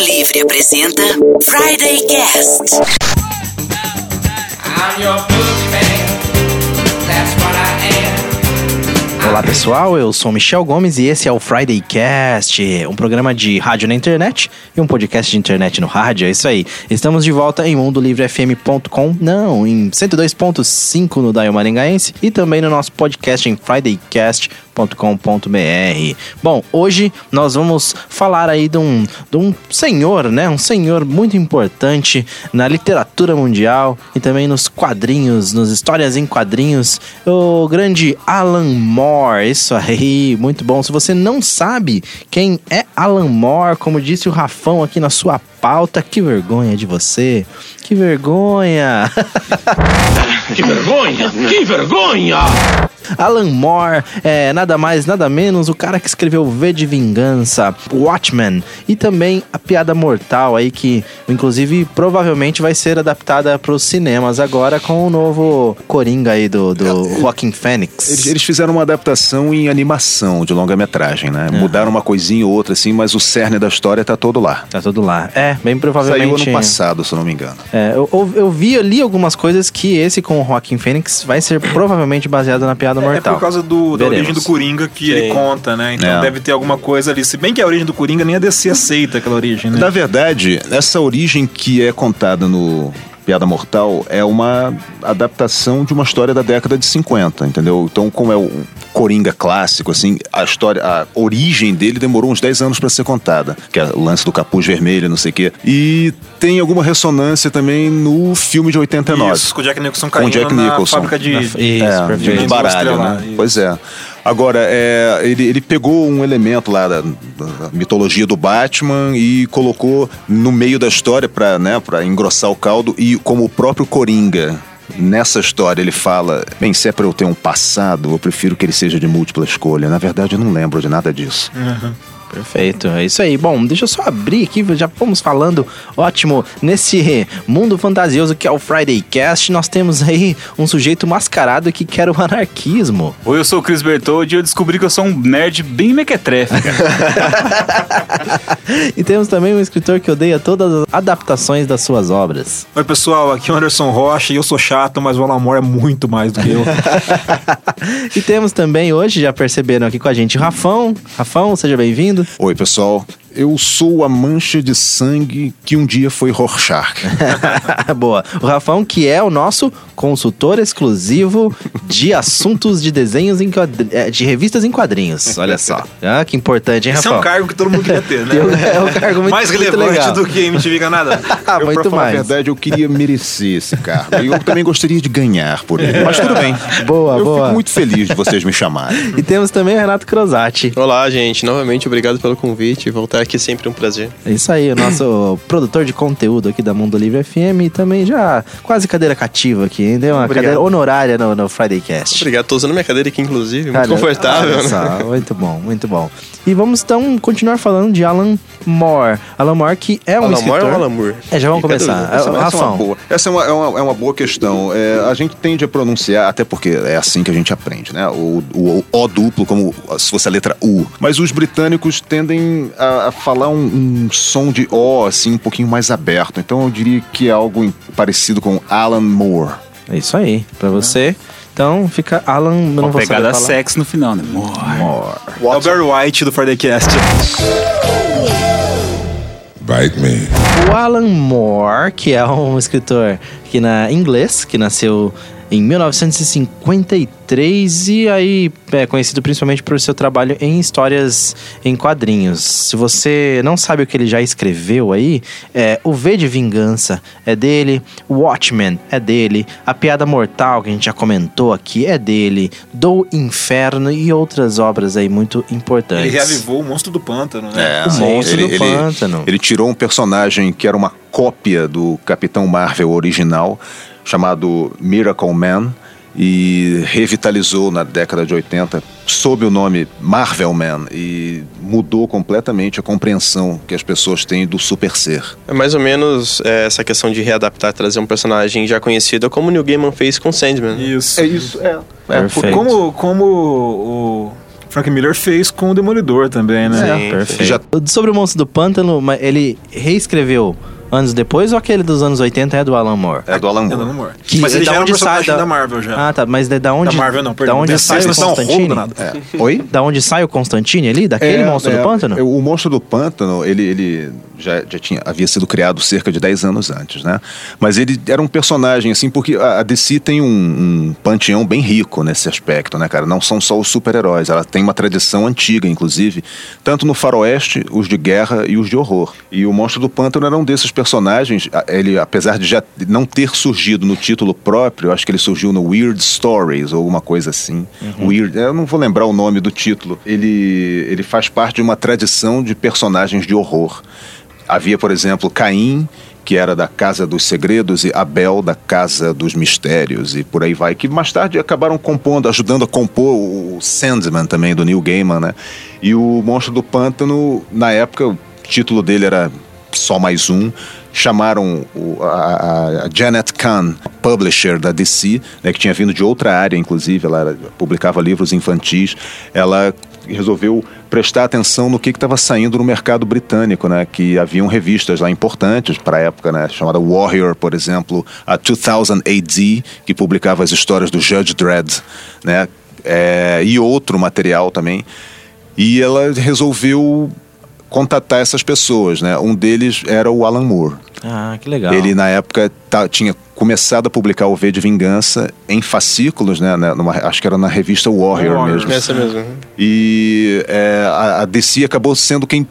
Livre apresenta Friday Cast. Am. Olá pessoal, eu sou Michel Gomes e esse é o Friday Cast, um programa de rádio na internet e um podcast de internet no rádio, é isso aí. Estamos de volta em mundolivrefm.com, não, em 102.5 no Dial Maringaense e também no nosso podcast em fridaycast.com.br. Bom, hoje nós vamos falar aí de um, de um senhor, né? Um senhor muito importante na literatura mundial e também nos quadrinhos, nas histórias em quadrinhos, o grande Alan Moore. Isso aí, muito bom. Se você não sabe quem é Alan Moore, como disse o Rafão aqui na sua pauta, que vergonha de você. Que vergonha. Que vergonha! Que vergonha! Alan Moore é nada mais, nada menos o cara que escreveu V de Vingança, Watchmen e também A Piada Mortal aí que inclusive provavelmente vai ser adaptada para os cinemas agora com o novo Coringa aí do, do Joaquin Phoenix. Eles, eles fizeram uma adaptação em animação de longa-metragem, né? Mudaram uma coisinha ou outra, assim, mas o cerne da história tá todo lá. Tá tudo lá. É, bem Saiu provavelmente. ano passado, se eu não me engano. É, eu, eu- eu vi ali algumas coisas que esse com o Joaquin Phoenix vai ser provavelmente baseado na Piada É Mortal. por causa do, da origem do Coringa que ele conta, né? Então É. deve ter alguma coisa ali. Se bem que a origem do Coringa nem a DC aceita aquela origem, né? Na verdade, essa origem que é contada no Piada Mortal é uma adaptação de uma história da década de 50, entendeu? Então, como é o Coringa clássico, assim, a história, a origem dele demorou uns 10 anos para ser contada, que é o lance do capuz vermelho, não sei o quê. E tem alguma ressonância também no filme de 89. Isso, com o Jack Nicholson Com caindo Jack na Nicholson. fábrica de... Na- Isso, É, de baralho, né? isso. Pois é. Agora, é, ele, ele pegou um elemento lá da, da mitologia do Batman e colocou no meio da história para né, engrossar o caldo e como o próprio Coringa. Nessa história ele fala, bem, se é pra eu ter um passado, eu prefiro que ele seja de múltipla escolha. Na verdade, eu não lembro de nada disso. Perfeito, é isso aí. Bom, deixa eu só abrir aqui, já fomos falando, ótimo, nesse mundo fantasioso que é o Friday Cast, nós temos aí um sujeito mascarado que quer o anarquismo. Oi, eu sou o Chris Bertoldi e eu descobri que eu sou um nerd bem mequetrefe, cara. E temos também um escritor que odeia todas as adaptações das suas obras. Oi, pessoal, aqui é o Anderson Rocha e eu sou chato, mas o Alan Moore é muito mais do que eu. e temos também hoje, já perceberam aqui com a gente, o Rafão. Rafão, seja bem-vindo. Oi, pessoal. Eu sou a mancha de sangue que um dia foi Rorschach. Boa. O Rafão, que é o nosso consultor exclusivo de assuntos de desenhos em quadri- eh, de revistas em quadrinhos. Olha só. Ah, que importante, hein, Esse é Rafão? um cargo que todo mundo queria ter, né? É um cargo muito mais muito relevante legal. do que MTV Canadá. Ah, Eu, muito pra falar mais. a verdade, eu queria merecer esse cargo. E eu também gostaria de ganhar por ele. Mas tudo bem. Boa, eu boa. fico muito feliz de vocês me chamarem. E temos também o Renato Crosati. Olá, gente. Novamente, obrigado pelo convite. Voltar aqui é sempre um prazer. É isso aí, o nosso produtor de conteúdo aqui da Mundo Livre FM e também já quase cadeira cativa aqui, hein? Deu uma Obrigado. cadeira honorária no, no Friday Cast. Obrigado. Tô usando minha cadeira aqui, inclusive. Muito Olha- confortável, olha né? só, muito bom, muito bom. E vamos então continuar falando de Alan Moore. Alan Moore que é um Alan escritor... Moore ou Alan Moore? É, já vamos começar. Essa, essa é uma boa, essa é uma, é uma, é uma boa questão. É, a gente tende a pronunciar, até porque é assim que a gente aprende, né? O, o, o O duplo, como se fosse a letra U. Mas os britânicos tendem a, a falar um, um som de O, assim, um pouquinho mais aberto. Então eu diria que é algo em- parecido com Alan Moore. É isso aí, pra você. Então fica Alan... eu não Uma vou pegada sexy no final, né? More. É o Barry White do Friday Cast. Bite me. O Alan Moore, que é um escritor que na inglês, que nasceu em 1953 e aí é conhecido principalmente por seu trabalho em histórias em quadrinhos. Se você não sabe o que ele já escreveu aí, é o V de Vingança é dele, Watchmen é dele, A Piada Mortal que a gente já comentou aqui é dele, Do Inferno e outras obras aí muito importantes. Ele reavivou o Monstro do Pântano, né? O monstro do pântano. Ele tirou um personagem que era uma cópia do Capitão Marvel original, chamado Miracle Man, e revitalizou na década de 80 sob o nome Marvel Man e mudou completamente a compreensão que as pessoas têm do super ser. É mais ou menos é, essa questão de readaptar, trazer um personagem já conhecido, como o Neil Gaiman fez com Sandman. Isso. isso, é. Perfeito. Como, como o Frank Miller fez com o Demolidor também, né? Sim, Perfeito. Já- Sobre o Monstro do Pântano, ele reescreveu anos depois ou aquele dos anos 80 é do Alan Moore? É do Alan É, Moore. Alan Moore. Que- Mas ele da já era um onde sai personagem da- da Marvel já. Ah, tá. Mas da, da onde. da Marvel não, Da perdão. onde Dessa- sai o um rolo Constantine? danado. Oi? Da onde sai o Constantine ali? Daquele É, Monstro é, do Pântano? é, O Monstro do Pântano, ele, ele já, já tinha, havia sido criado cerca de 10 anos antes, né? Mas ele era um personagem, assim, porque a, a DC tem um, um panteão bem rico nesse aspecto, né, cara? Não são só os super-heróis, ela tem uma tradição antiga, inclusive, tanto no faroeste, os de guerra e os de horror. E o Monstro do Pântano era um desses personagens, a- ele, apesar de já não ter surgido no título próprio, acho que ele surgiu no Weird Stories ou alguma coisa assim. Weird, eu não vou lembrar o nome do título. Ele, ele faz parte de uma tradição de personagens de horror. Havia, por exemplo, Caim, que era da Casa dos Segredos, e Abel, da Casa dos Mistérios, e por aí vai, que mais tarde acabaram compondo, ajudando a compor o Sandman também, do Neil Gaiman, né? E o Monstro do Pântano, na época, o título dele era só mais um. Chamaram o- a, a Janet Kahn, publisher da DC, né, que tinha vindo de outra área, inclusive, ela publicava livros infantis. Ela resolveu prestar atenção no que estava saindo no mercado britânico, né? Que haviam revistas lá importantes para a época, né? Chamada Warrior, por exemplo, a 2000 AD, que publicava as histórias do Judge Dredd, né? É, e outro material também. E ela resolveu contatar essas pessoas, né? Um deles era o Alan Moore. Ah, que legal. Ele, na época, tinha começado a publicar o V de Vingança em fascículos, né? né, numa- acho que era na revista Warrior, Warrior. mesmo. Essa mesmo. E é, a, a DC acabou sendo quem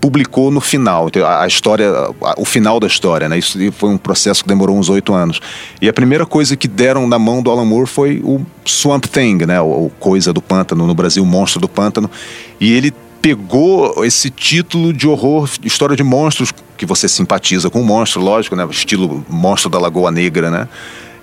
publicou no final, então, a, história, o final da história, né? Isso foi um processo que demorou uns oito anos. E a primeira coisa que deram na mão do Alan Moore foi o Swamp Thing, né? O, o Coisa do Pântano, no Brasil, Monstro do Pântano. E ele pegou esse título de horror, história de monstros, que você simpatiza com o monstro, lógico, né? Estilo Monstro da Lagoa Negra, né?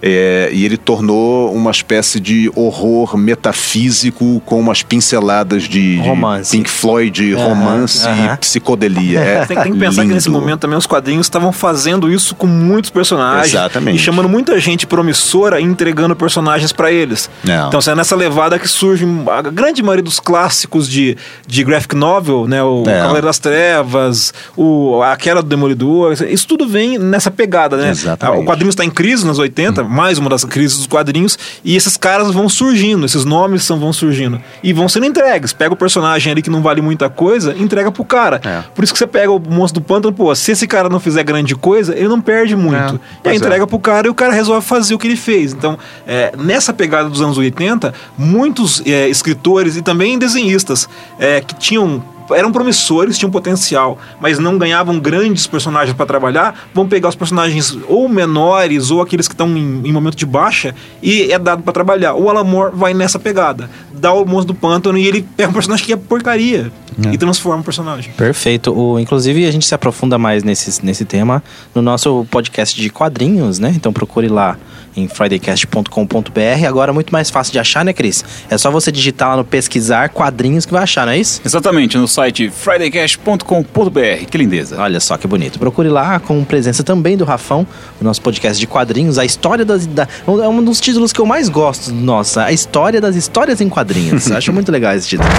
É, e ele tornou uma espécie de horror metafísico com umas pinceladas de, de. Pink Floyd, Aham, romance aham. e psicodelia. É Tem, tem que pensar que lindo. nesse momento também os quadrinhos estavam fazendo isso com muitos personagens. Exatamente. E chamando muita gente promissora e entregando personagens pra eles. Não. Então assim, é nessa levada que surge a grande maioria dos clássicos de, de graphic novel, né? O É. Cavaleiro das Trevas, o, a Queda do Demolidor. Isso tudo vem nessa pegada, né? Exatamente. O quadrinho está em crise nos 80, mais uma das crises dos quadrinhos, e esses caras vão surgindo, esses nomes são, vão surgindo. E vão sendo entregues. Pega o personagem ali que não vale muita coisa, entrega pro cara. É. Por isso que você pega o monstro do pântano, pô, se esse cara não fizer grande coisa, ele não perde muito. É, e aí é. entrega pro cara e o cara resolve fazer o que ele fez. Então, é, nessa pegada dos anos 80, muitos é, escritores e também desenhistas é, que tinham eram promissores, tinham potencial, mas não ganhavam grandes personagens para trabalhar, vão pegar os personagens ou menores ou aqueles que estão em, em momento de baixa e é dado para trabalhar. O Alan Moore vai nessa pegada, dá o monstro do pântano e ele pega um personagem que é porcaria e transforma o personagem. Perfeito. O, inclusive, a gente se aprofunda mais nesse, nesse tema no nosso podcast de quadrinhos, né? Então procure lá em fridaycast.com.br. Agora, muito mais fácil de achar, né, Cris? É só você digitar lá no pesquisar quadrinhos que vai achar, não é isso? Exatamente, no site fridaycast.com.br. Que lindeza. Olha só que bonito. Procure lá com presença também do Rafão, o nosso podcast de quadrinhos, a história das. Da, é um dos títulos que eu mais gosto, nossa, a história das histórias em quadrinhos. Acho muito legal esse título.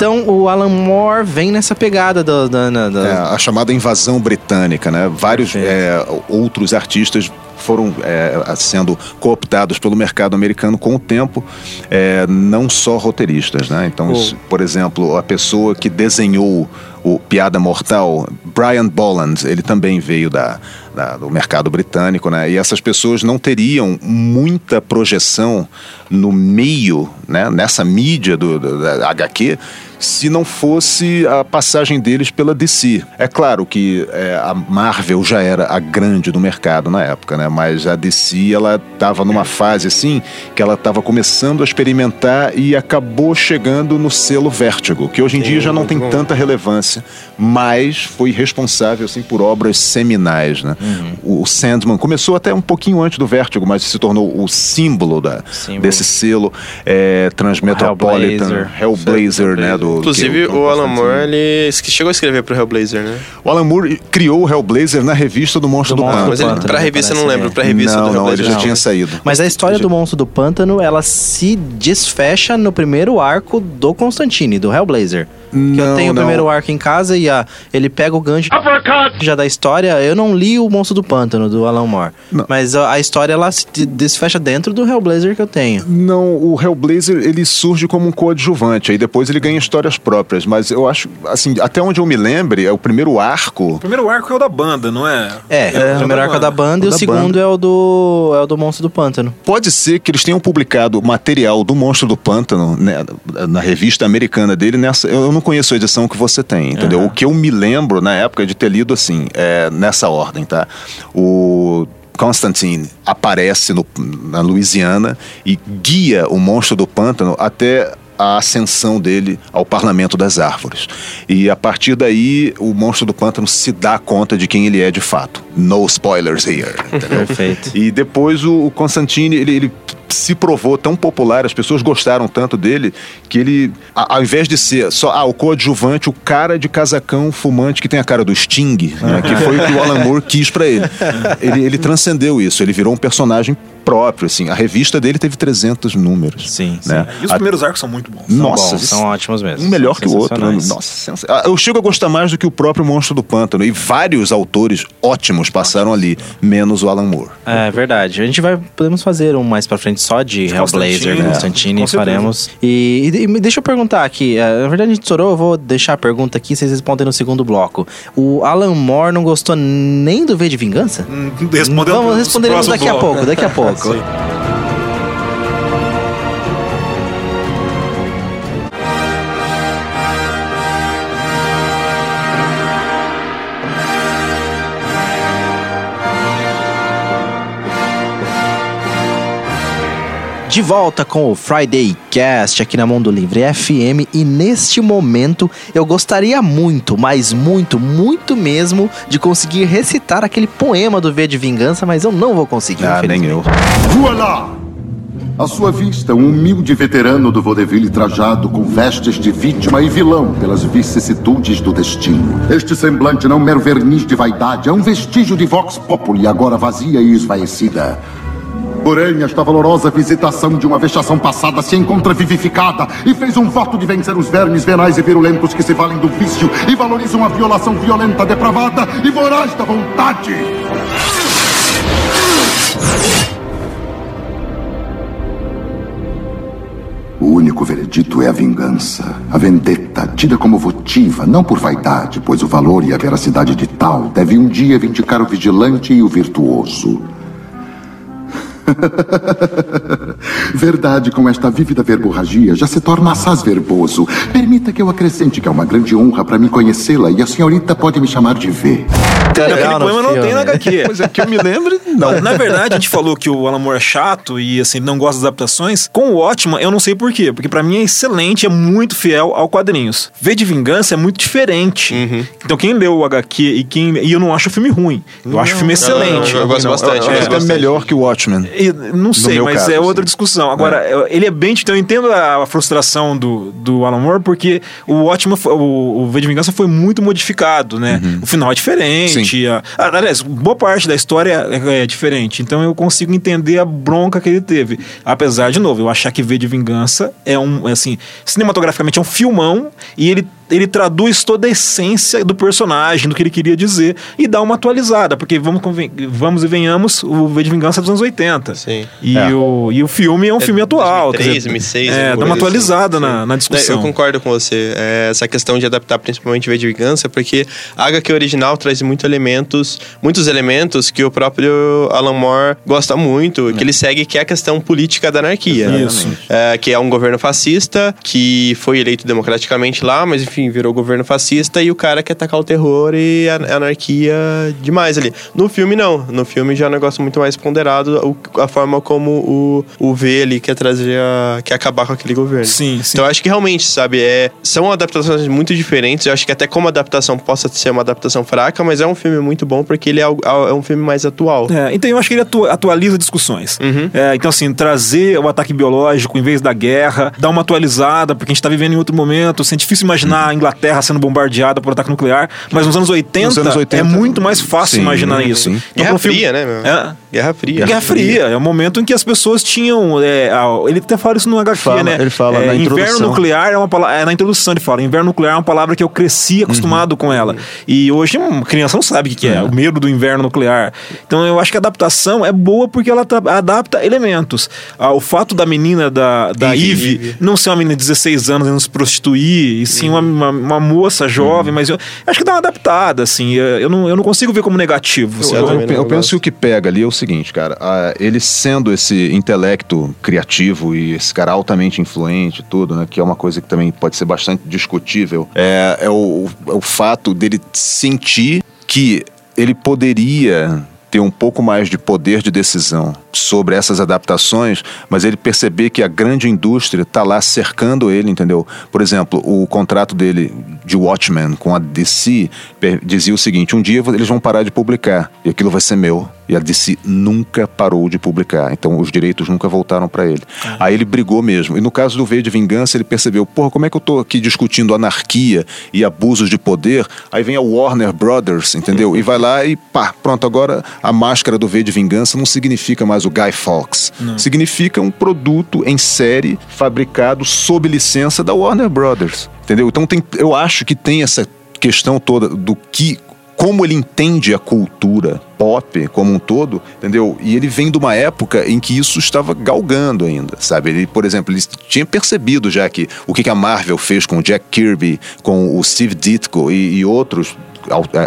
Então o Alan Moore vem nessa pegada do, da- da- da- É, a chamada invasão britânica, né? Vários Perfeito. é, outros artistas foram é, sendo cooptados pelo mercado americano com o tempo, é, não só roteiristas, né? Então, O- isso, por exemplo, a pessoa que desenhou o Piada Mortal, Brian Bolland, ele também veio da, da- do mercado britânico, né? E essas pessoas não teriam muita projeção no meio, né? Nessa mídia do, do- da HQ, se não fosse a passagem deles pela DC. É claro que é, a Marvel já era a grande do mercado na época, né? Mas a DC ela estava numa fase assim que ela estava começando a experimentar e acabou chegando no selo Vertigo, que hoje em dia já não tem tanta relevância, mas foi responsável assim por obras seminais, né? O Sandman começou até um pouquinho antes do Vertigo, mas se tornou o símbolo da, Símbolo. desse selo é, Transmetropolitan, Hellblazer. Hellblazer, né? Do. Inclusive, que o Alan Moore, ele chegou a escrever pro Hellblazer, né? O Alan Moore criou o Hellblazer na revista do Monstro Do do, Pântano. mas ele, pra revista eu não lembro, é. pra revista não, do não, Hellblazer ele já não. tinha saído. Mas a história do Monstro do Pântano, ela se desfecha no primeiro arco do Constantine, do Hellblazer. que eu Não, tenho o não. primeiro arco em casa e a, ele pega o gancho já da história. Eu não li o Monstro do Pântano, do Alan Moore. Não. Mas a, a história, ela se de- desfecha dentro do Hellblazer que eu tenho. Não, o Hellblazer ele surge como um coadjuvante, aí depois ele ganha histórias próprias, mas eu acho, assim, até onde eu me lembre, é o primeiro arco. O primeiro arco é o da banda, não é? É, o primeiro arco é da banda O e o da segundo banda. é o do é o do Monstro do Pântano. Pode ser que eles tenham publicado material do Monstro do Pântano né, na revista americana dele. Nessa, eu não conheço a edição que você tem, entendeu? O que eu me lembro na época de ter lido assim, é, nessa ordem, tá? O Constantine aparece no- na Louisiana e guia o Monstro do Pântano até a ascensão dele ao Parlamento das Árvores. E a partir daí, o Monstro do Pântano se dá conta de quem ele é de fato. No spoilers here. entendeu? Perfeito. E depois o, o Constantine, ele, ele se provou tão popular, as pessoas gostaram tanto dele, que ele, a- ao invés de ser só ah, o coadjuvante, o cara de casacão fumante que tem a cara do Sting, né, que foi o que o Alan Moore quis pra ele. ele. Ele transcendeu isso, ele virou um personagem próprio, assim. A revista dele teve 300 números. Sim, né? E os A- primeiros arcos são muito bons. Nossa, bons, são ótimos mesmo. um melhor que o outro. né? Nossa, Ah, eu chego a gostar mais do que o próprio Monstro do Pântano. E vários autores ótimos passaram ali, menos o Alan Moore. É verdade. A gente vai. Podemos fazer um mais pra frente só de, Hellblazer, Constantine, Constantine, faremos. E, e- e deixa eu perguntar aqui. é, Na verdade, a gente estourou, eu vou deixar a pergunta aqui, vocês respondem no segundo bloco. O Alan Moore não gostou nem do V de Vingança? Hum, Vamos nos responder próximos daqui a blocos. pouco, daqui a pouco. De volta com o Friday Cast aqui na Mundo Livre FM e neste momento eu gostaria muito, mas muito, muito mesmo de conseguir recitar aquele poema do V de Vingança, mas eu não vou conseguir. Ah, nem eu. infelizmente. Voilà! À sua vista, um humilde veterano do vaudeville trajado com vestes de vítima e vilão pelas vicissitudes do destino. Este semblante não é um mero verniz de vaidade, é um vestígio de vox populi, agora vazia e esvaecida. Porém, esta valorosa visitação de uma vexação passada se encontra vivificada e fez um voto de vencer os vermes venais e virulentos que se valem do vício e valorizam a violação violenta, depravada e voraz da vontade. O único veredito é a vingança, a vendetta, tida como votiva, não por vaidade, pois o valor e a veracidade de tal deve um dia vindicar o vigilante e o virtuoso. Verdade, com esta vívida verborragia, já se torna assaz verboso. Permita que eu acrescente que é uma grande honra para me conhecê-la e a senhorita pode me chamar de V. Aquele Legal no poema não tem na HQ. Mas é que eu me lembro, não. Na verdade, a gente falou que o Alan Moore é chato e assim não gosta das adaptações. Com o Ótima, eu não sei por quê, porque pra mim é excelente, é muito fiel ao quadrinhos. V de Vingança é muito diferente. Então quem leu o HQ e quem e eu não acho o filme ruim. Eu acho o filme excelente. eu gosto Não, bastante. Eu, eu acho gosto que é melhor que o Watchmen. Não sei, mas caso, é outra sim. discussão. Agora, eu- ele é bem. Então eu entendo a, frustração do, do Alan Moore, porque o ótimo, o, o V de Vingança foi muito modificado, né? Uhum. O final é diferente. A, a- aliás, boa parte da história é, é diferente. Então eu consigo entender a bronca que ele teve. Apesar, de novo, eu achar que V de Vingança é um. é Assim, cinematograficamente é um filmão e ele. Ele traduz toda a essência do personagem, do que ele queria dizer, e dá uma atualizada, porque vamos, vamos e venhamos, o V de Vingança é dos anos 80. Sim. E, É. o, e o filme é um filme atual. 2003, quer dizer, 2006. É, dá uma coisa atualizada assim. na, na discussão. Eu concordo com você. É, essa questão de adaptar principalmente V de Vingança, porque a HQ original traz muito elementos, muitos elementos que o próprio Alan Moore gosta muito, que ele segue, que é a questão política da anarquia. Isso. É, que é um governo fascista, que foi eleito democraticamente lá, mas enfim, enfim, virou governo fascista e o cara quer tacar o terror e a anarquia demais ali. No filme, não. No filme já é um negócio muito mais ponderado, a forma como o, o V ali quer trazer a. quer acabar com aquele governo. Sim, sim. Então eu acho que realmente, sabe, é, são adaptações muito diferentes. Eu acho que até como adaptação possa ser uma adaptação fraca, mas é um filme muito bom porque ele é, algo- é um filme mais atual. É, então eu acho que ele atua- atualiza discussões. Uhum. É, então, assim, trazer o ataque biológico em vez da guerra, dar uma atualizada, porque a gente tá vivendo em outro momento. Assim, é difícil imaginar a Inglaterra sendo bombardeada por ataque nuclear, mas nos anos 80, Nos anos 80, é muito mais fácil sim, imaginar sim. isso. Então, Guerra filme- Fria, né, meu? É. Guerra Fria. Guerra Fria, é o momento em que as pessoas tinham. é, ele até fala isso no HQ, Fala, né? ele fala É, na Inverno introdução. nuclear é uma palavra. É, na introdução ele fala: inverno nuclear é uma palavra que eu cresci acostumado com ela. E hoje uma criança não sabe o que, que é, o medo do inverno nuclear. Então eu acho que a adaptação é boa porque ela adapta elementos. Ah, o fato da menina da, da Eve, Eve, não ser uma menina de 16 anos e não se prostituir, e sim uma, uma, uma moça jovem, mas eu acho que dá uma adaptada, assim. Eu não, eu não consigo ver como negativo. Eu, eu não eu penso que o que pega ali é o seguinte, cara. ah, ele sendo esse intelecto criativo e esse cara altamente influente e tudo, né? Que é uma coisa que também pode ser bastante discutível. É, é o, é o fato dele sentir que ele poderia ter um pouco mais de poder de decisão sobre essas adaptações, mas ele perceber que a grande indústria está lá cercando ele, entendeu? Por exemplo, o contrato dele de Watchmen com a DC dizia o seguinte: um dia eles vão parar de publicar e aquilo vai ser meu. E a DC nunca parou de publicar, então os direitos nunca voltaram para ele. Aí ele brigou mesmo. E no caso do V de Vingança, ele percebeu: porra, como é que eu tô aqui discutindo anarquia e abusos de poder? Aí vem a Warner Brothers, entendeu? E vai lá e pá, pronto, agora a máscara do V de Vingança não significa mais o Guy Fawkes. Significa um produto em série fabricado sob licença da Warner Brothers, entendeu? Então tem, eu acho que tem essa questão toda do que como ele entende a cultura pop como um todo, entendeu? E ele vem de uma época em que isso estava galgando ainda, sabe? Ele, por exemplo, ele tinha percebido já que o que a Marvel fez com o Jack Kirby, com o Steve Ditko e, e outros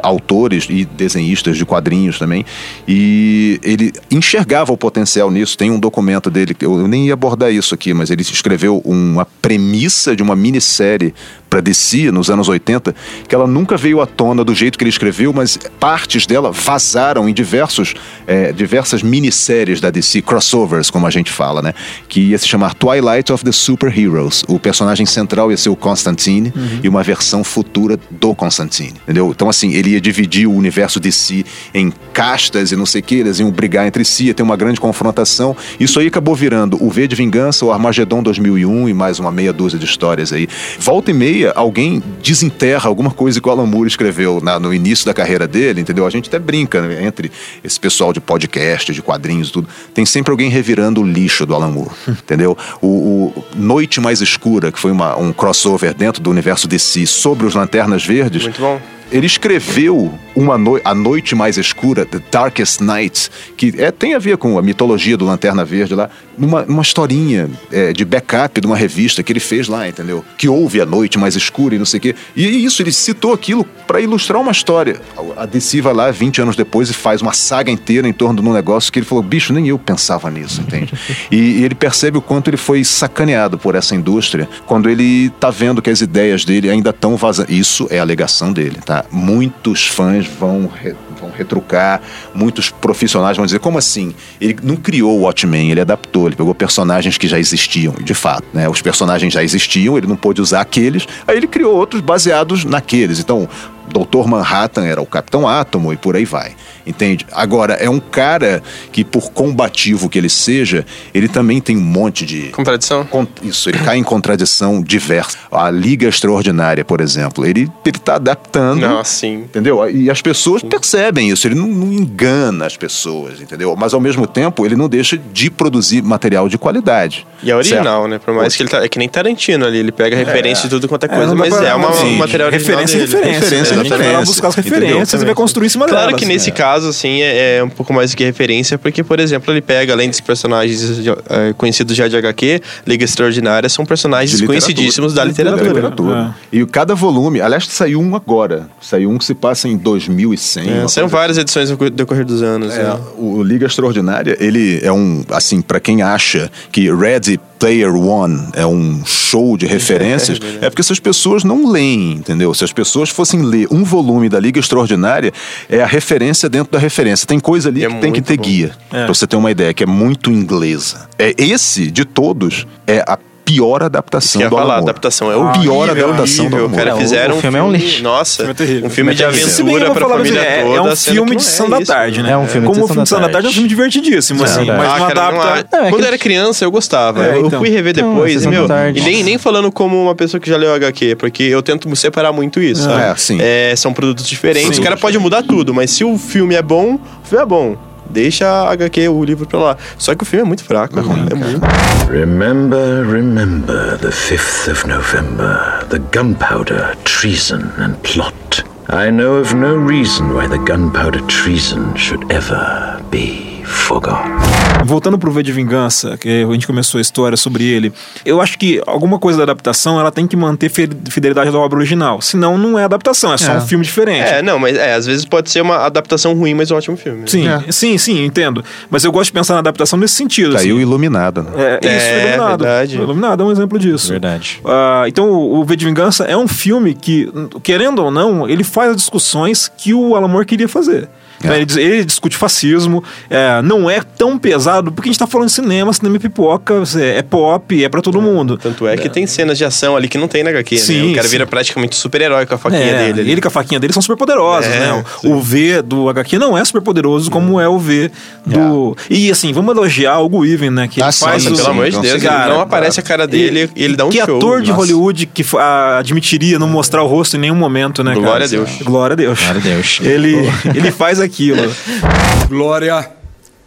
autores e desenhistas de quadrinhos também, e ele enxergava o potencial nisso. Tem um documento dele, eu nem ia abordar isso aqui, mas ele escreveu uma premissa de uma minissérie para DC nos anos 80, que ela nunca veio à tona do jeito que ele escreveu, mas partes dela vazaram em diversos, é, diversas minisséries da DC, crossovers, como a gente fala, né? Que ia se chamar Twilight of the Superheroes. O personagem central ia ser o Constantine e uma versão futura do Constantine, entendeu? Então, assim, ele ia dividir o universo DC em castas e não sei o que, eles iam brigar entre si, ia ter uma grande confrontação. Isso aí acabou virando o V de Vingança, o Armagedon 2001 e mais uma meia dúzia de histórias aí. Volta e meia, alguém desenterra alguma coisa o Alan Moore escreveu na- no início da carreira dele, entendeu? A gente até brinca né, entre esse pessoal de podcast, de quadrinhos tudo. Tem sempre alguém revirando o lixo do Alan Moore, entendeu? O, o Noite Mais Escura, que foi uma- um crossover dentro do universo DC sobre os Lanternas Verdes, Muito bom. Ele escreveu uma no A Noite Mais Escura, The Darkest Night, que é, tem a ver com a mitologia do Lanterna Verde lá, numa, numa historinha é, de backup de uma revista que ele fez lá, entendeu? Que houve a Noite Mais Escura e não sei o quê. E isso, ele citou aquilo para ilustrar uma história. A DC vai lá 20 anos depois e faz uma saga inteira em torno de um negócio que ele falou, bicho, nem eu pensava nisso, entende? e, e ele percebe o quanto ele foi sacaneado por essa indústria quando ele tá vendo que as ideias dele ainda estão vazando. Isso é a alegação dele, tá? Muitos fãs vão, re- vão retrucar, muitos profissionais vão dizer, como assim? Ele não criou o Watchmen, ele adaptou, ele pegou personagens que já existiam, de fato, né? Os personagens já existiam, ele não pôde usar aqueles, aí ele criou outros baseados naqueles. Então, Doutor Manhattan era o Capitão Átomo e por aí vai. Entende? Agora, é um cara que, por combativo que ele seja, ele também tem um monte de. Contradição? Con- Isso, ele cai em contradição diversa. A Liga Extraordinária, por exemplo, ele, ele tá adaptando. Não, sim. Entendeu? E as pessoas percebem isso, ele não, não engana as pessoas, entendeu? Mas ao mesmo tempo, ele não deixa de produzir material de qualidade. E é original, certo? né? Por mais que ele tá. É que nem Tarantino ali, ele pega referência de tudo quanto é É, coisa, dá mas pra- é uma, sim, um material original referência é dele. referência. Referência né? é A gente vai lá buscar as entendeu? referências e vai construir em cima Claro delas. que nesse É. caso, assim, é, é um pouco mais do que referência, porque, por exemplo, ele pega, além dos personagens eh, conhecidos já de HQ, Liga Extraordinária, são personagens literatura. conhecidíssimos da Da literatura. literatura. E cada volume, aliás, saiu um agora. Saiu um que se passa em 2100. É, são várias edições no decorrer dos anos. É, né? o Liga Extraordinária, ele é um, assim, pra quem acha que Red Player One é um show de referências, é porque essas pessoas não leem, entendeu? Se as pessoas fossem ler um volume da Liga Extraordinária, é a referência dentro da referência. Tem coisa ali É que tem que ter bom. guia, É. pra você ter uma ideia, que é muito inglesa. É esse, de todos, é a pior adaptação do falar, Alan adaptação é horrível. pior adaptação do horrível. Alan Moore. Cara, É, o- fizeram o filme é um lixo. Nossa, filme é terrível. um filme de eu aventura pra falar família assim, é, toda. é um filme de sessão é da tarde, né? É um filme de Como filme de sessão da tarde é um filme divertidíssimo, É assim, verdade. mas Ah, não adapta. é Quando era criança, eu gostava. É, eu então. fui rever Não, depois e, meu, e nem, nem falando como uma pessoa que já leu HQ, porque eu tento separar muito isso, sabe? É, sim. É, são produtos diferentes, o cara pode mudar tudo, mas se o filme é bom, o filme é bom. Deixa a HQ, o livro pra lá. Só que o filme é muito fraco. É, muito. Remember, remember the 5th of November, the gunpowder, treason, and plot. I know of no reason why the gunpowder treason should ever be forgotten. Voltando pro V de Vingança, que a gente começou a história sobre ele, eu acho que alguma coisa da adaptação ela tem que manter fidelidade da obra original. Senão não é adaptação, é só um filme diferente. É, não, mas é, às vezes pode ser uma adaptação ruim, mas um ótimo filme. né? Sim, sim, sim, entendo. Mas eu gosto de pensar na adaptação nesse sentido. Aí assim. o Iluminado, né? É, isso, É, Iluminado. verdade. Iluminado é um exemplo disso. Verdade. Ah, então, o o V de Vingança é um filme que, querendo ou não, ele faz as discussões que o Alan Moore queria fazer. Né, Ele, ele discute fascismo, é, não é tão pesado, porque a gente tá falando de cinema, cinema é pipoca, é, é pop, é pra todo mundo. Tanto é que tem cenas de ação ali que não tem na HQ, Sim, né? O cara sim. vira praticamente super-herói com a faquinha É, dele. ali. Ele com a faquinha dele são super poderosos, É, né? sim. O, o V do HQ não é super poderoso como é o V do. E assim, vamos elogiar o Gu Even, né? Que Ah, ele faz os- Pelo amor de Deus, cara, não aparece a cara dele e ele dá um que show. ator de Nossa. Hollywood que ah, admitiria não mostrar o rosto em nenhum momento, né? cara? Glória a Deus. Glória a Deus. Glória a Deus. Ele, ele faz aquilo. Glória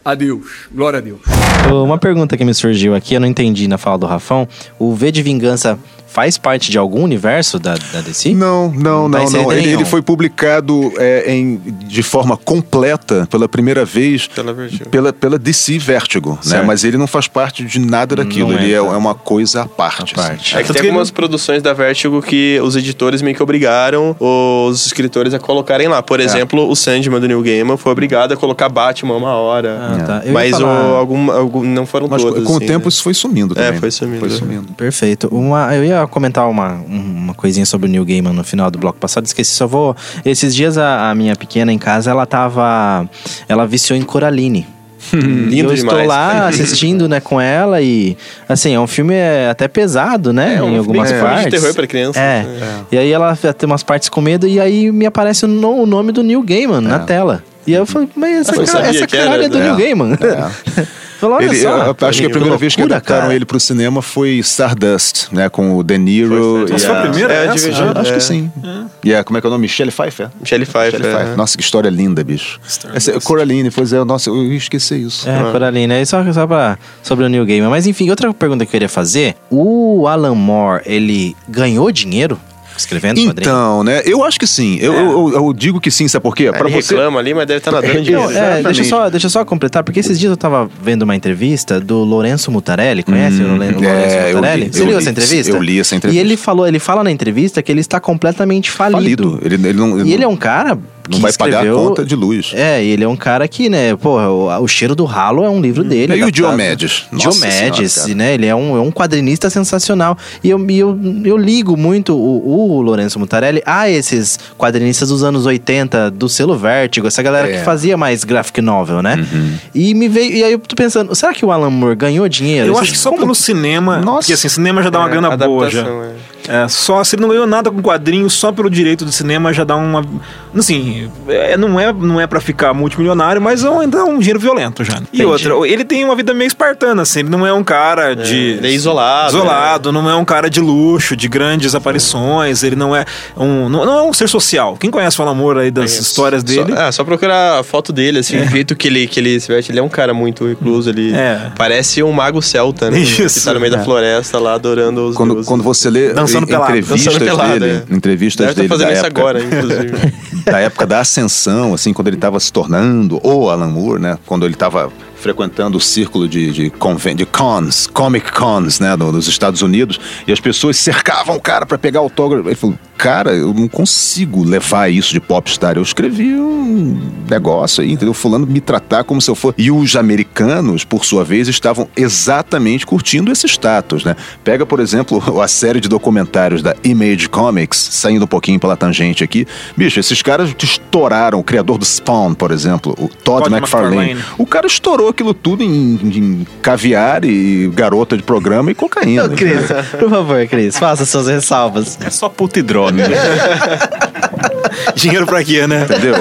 a Deus. Glória a Deus. Uma pergunta que me surgiu aqui, eu não entendi na fala do Rafão. O V de Vingança faz parte de algum universo da, da DC? Não, não, tá não, não. Ele, ele foi publicado é, em, de forma completa pela primeira vez Pela Vertigo. pela, pela DC Vertigo, né? Certo. Mas ele não faz parte de nada daquilo. Não ele é, entra. é uma coisa à parte. À assim. parte. É que tem algumas produções da Vertigo que os editores meio que obrigaram os escritores a colocarem lá. É. Por exemplo, o Sandman do Neil Gaiman foi obrigado a colocar Batman uma hora. Ah, tá. Eu ia Mas falar- o, algum, algum- não foram Mas todas. com o assim, tempo né? isso foi sumindo É, também. foi sumindo. Foi sumindo. Perfeito. Uma, eu ia comentar uma, uma coisinha sobre o Neil Gaiman no final do bloco passado, esqueci, só vou... Esses dias a, a minha pequena em casa, ela tava... Ela viciou em Coraline. e Lindo eu estou demais. lá assistindo, né, com ela e... Assim, é um filme é, até pesado, né, É, um em filme algumas de partes. terror pra criança. É. E aí ela tem umas partes com medo e aí me aparece o, no- o nome do Neil Gaiman na tela. E aí eu falei, mas essa, cara, essa caralho é do né? Neil Gaiman. Falou, olha Ele, só. eu acho que a primeira vez que adaptaram cara. ele pro cinema foi Stardust, né? Com o De Niro. Foi, e foi a a- primeira É, essa? Ah, acho é. que sim. E a, como é que é o nome? Michelle Pfeiffer? Michelle Pfeiffer. Michelle é. Pfeiffer. Nossa, que história linda, bicho. Essa, Coraline, pois é, nossa, eu esqueci isso. É, Coraline, é só, só pra, sobre o New Gamer. Mas enfim, outra pergunta que eu queria fazer: o Alan Moore, ele ganhou dinheiro escrevendo quadrinhos? Então, né? Eu acho que sim. Eu, eu, eu digo que sim, sabe por quê? Pra ele você. reclama ali, mas deve estar nadando dinheiro. Não, é, deixa, eu só, deixa eu só completar, porque esses dias eu tava vendo uma entrevista do Lourenço Mutarelli, conhece o Louren- Lourenço é, eu Mutarelli? li- Você eu leu li- essa entrevista? eu li essa entrevista. E ele falou, ele fala na entrevista que ele está completamente falido. Falido. Ele, ele não, E ele é um cara não que vai pagar a escreveu- conta de luz. É, e ele é um cara que, né, porra, o, o Cheiro do Ralo é um livro dele. E o. Diomedes? Nossa Diomedes, Senhora, né? Ele é um, é um quadrinista sensacional. E eu, e eu, eu ligo muito o, o Lourenço Mutarelli a esses quadrinistas dos anos 80, do selo Vértigo, essa galera É. Uhum. que fazia mais graphic novel, né? E me veio. E aí eu tô pensando, será que o Alan Moore ganhou dinheiro? Eu acho que só como- pelo cinema. Nossa. Porque assim, cinema já dá uma É, grana boa já. é. É, só se ele não ganhou nada com quadrinhos, só pelo direito do cinema já dá uma. Assim, é, não é, não é para ficar multimilionário, mas é um- ainda é um dinheiro violento já. E outra, ele tem uma vida meio espartana, assim, ele não é um cara de. ele é isolado, Isolado, não é um cara de luxo, de grandes aparições, ele não é um. Não, não é um ser social. Quem conhece o Alan Moore aí das histórias dele? Só, é, só procurar a foto dele, assim, o jeito que ele, que ele se veste. Ele é um cara muito recluso, ele É. parece um mago celta, né? Isso. Que tá no meio da floresta lá, adorando os Quando, deuses. quando você lê Dançando pelado, entrevistas dançando pelado, dele, é. entrevistas Deve tá dele fazendo da isso época, agora, inclusive. da época da ascensão, assim, quando ele estava se tornando o Alan Moore, né? Quando ele estava frequentando o círculo de, de, de cons, comic cons, né? no- nos Estados Unidos, e as pessoas cercavam o cara para pegar autógrafo. Ele falou, cara, eu não consigo levar isso de popstar. Eu escrevi um negócio aí, entendeu? Fulano me tratar como se eu fosse. E os americanos, por sua vez, estavam exatamente curtindo esse status, né? Pega, por exemplo, a série de documentários da Image Comics, saindo um pouquinho pela tangente aqui. Bicho, esses caras estouraram. O criador do Spawn, por exemplo, o Todd, Todd McFarlane. McFarlane. O cara estourou aquilo tudo em, em caviar e garota de programa e cocaína. Cris, por favor, Cris, faça suas ressalvas. É só puta e droga. Dinheiro pra quê, né? Entendeu?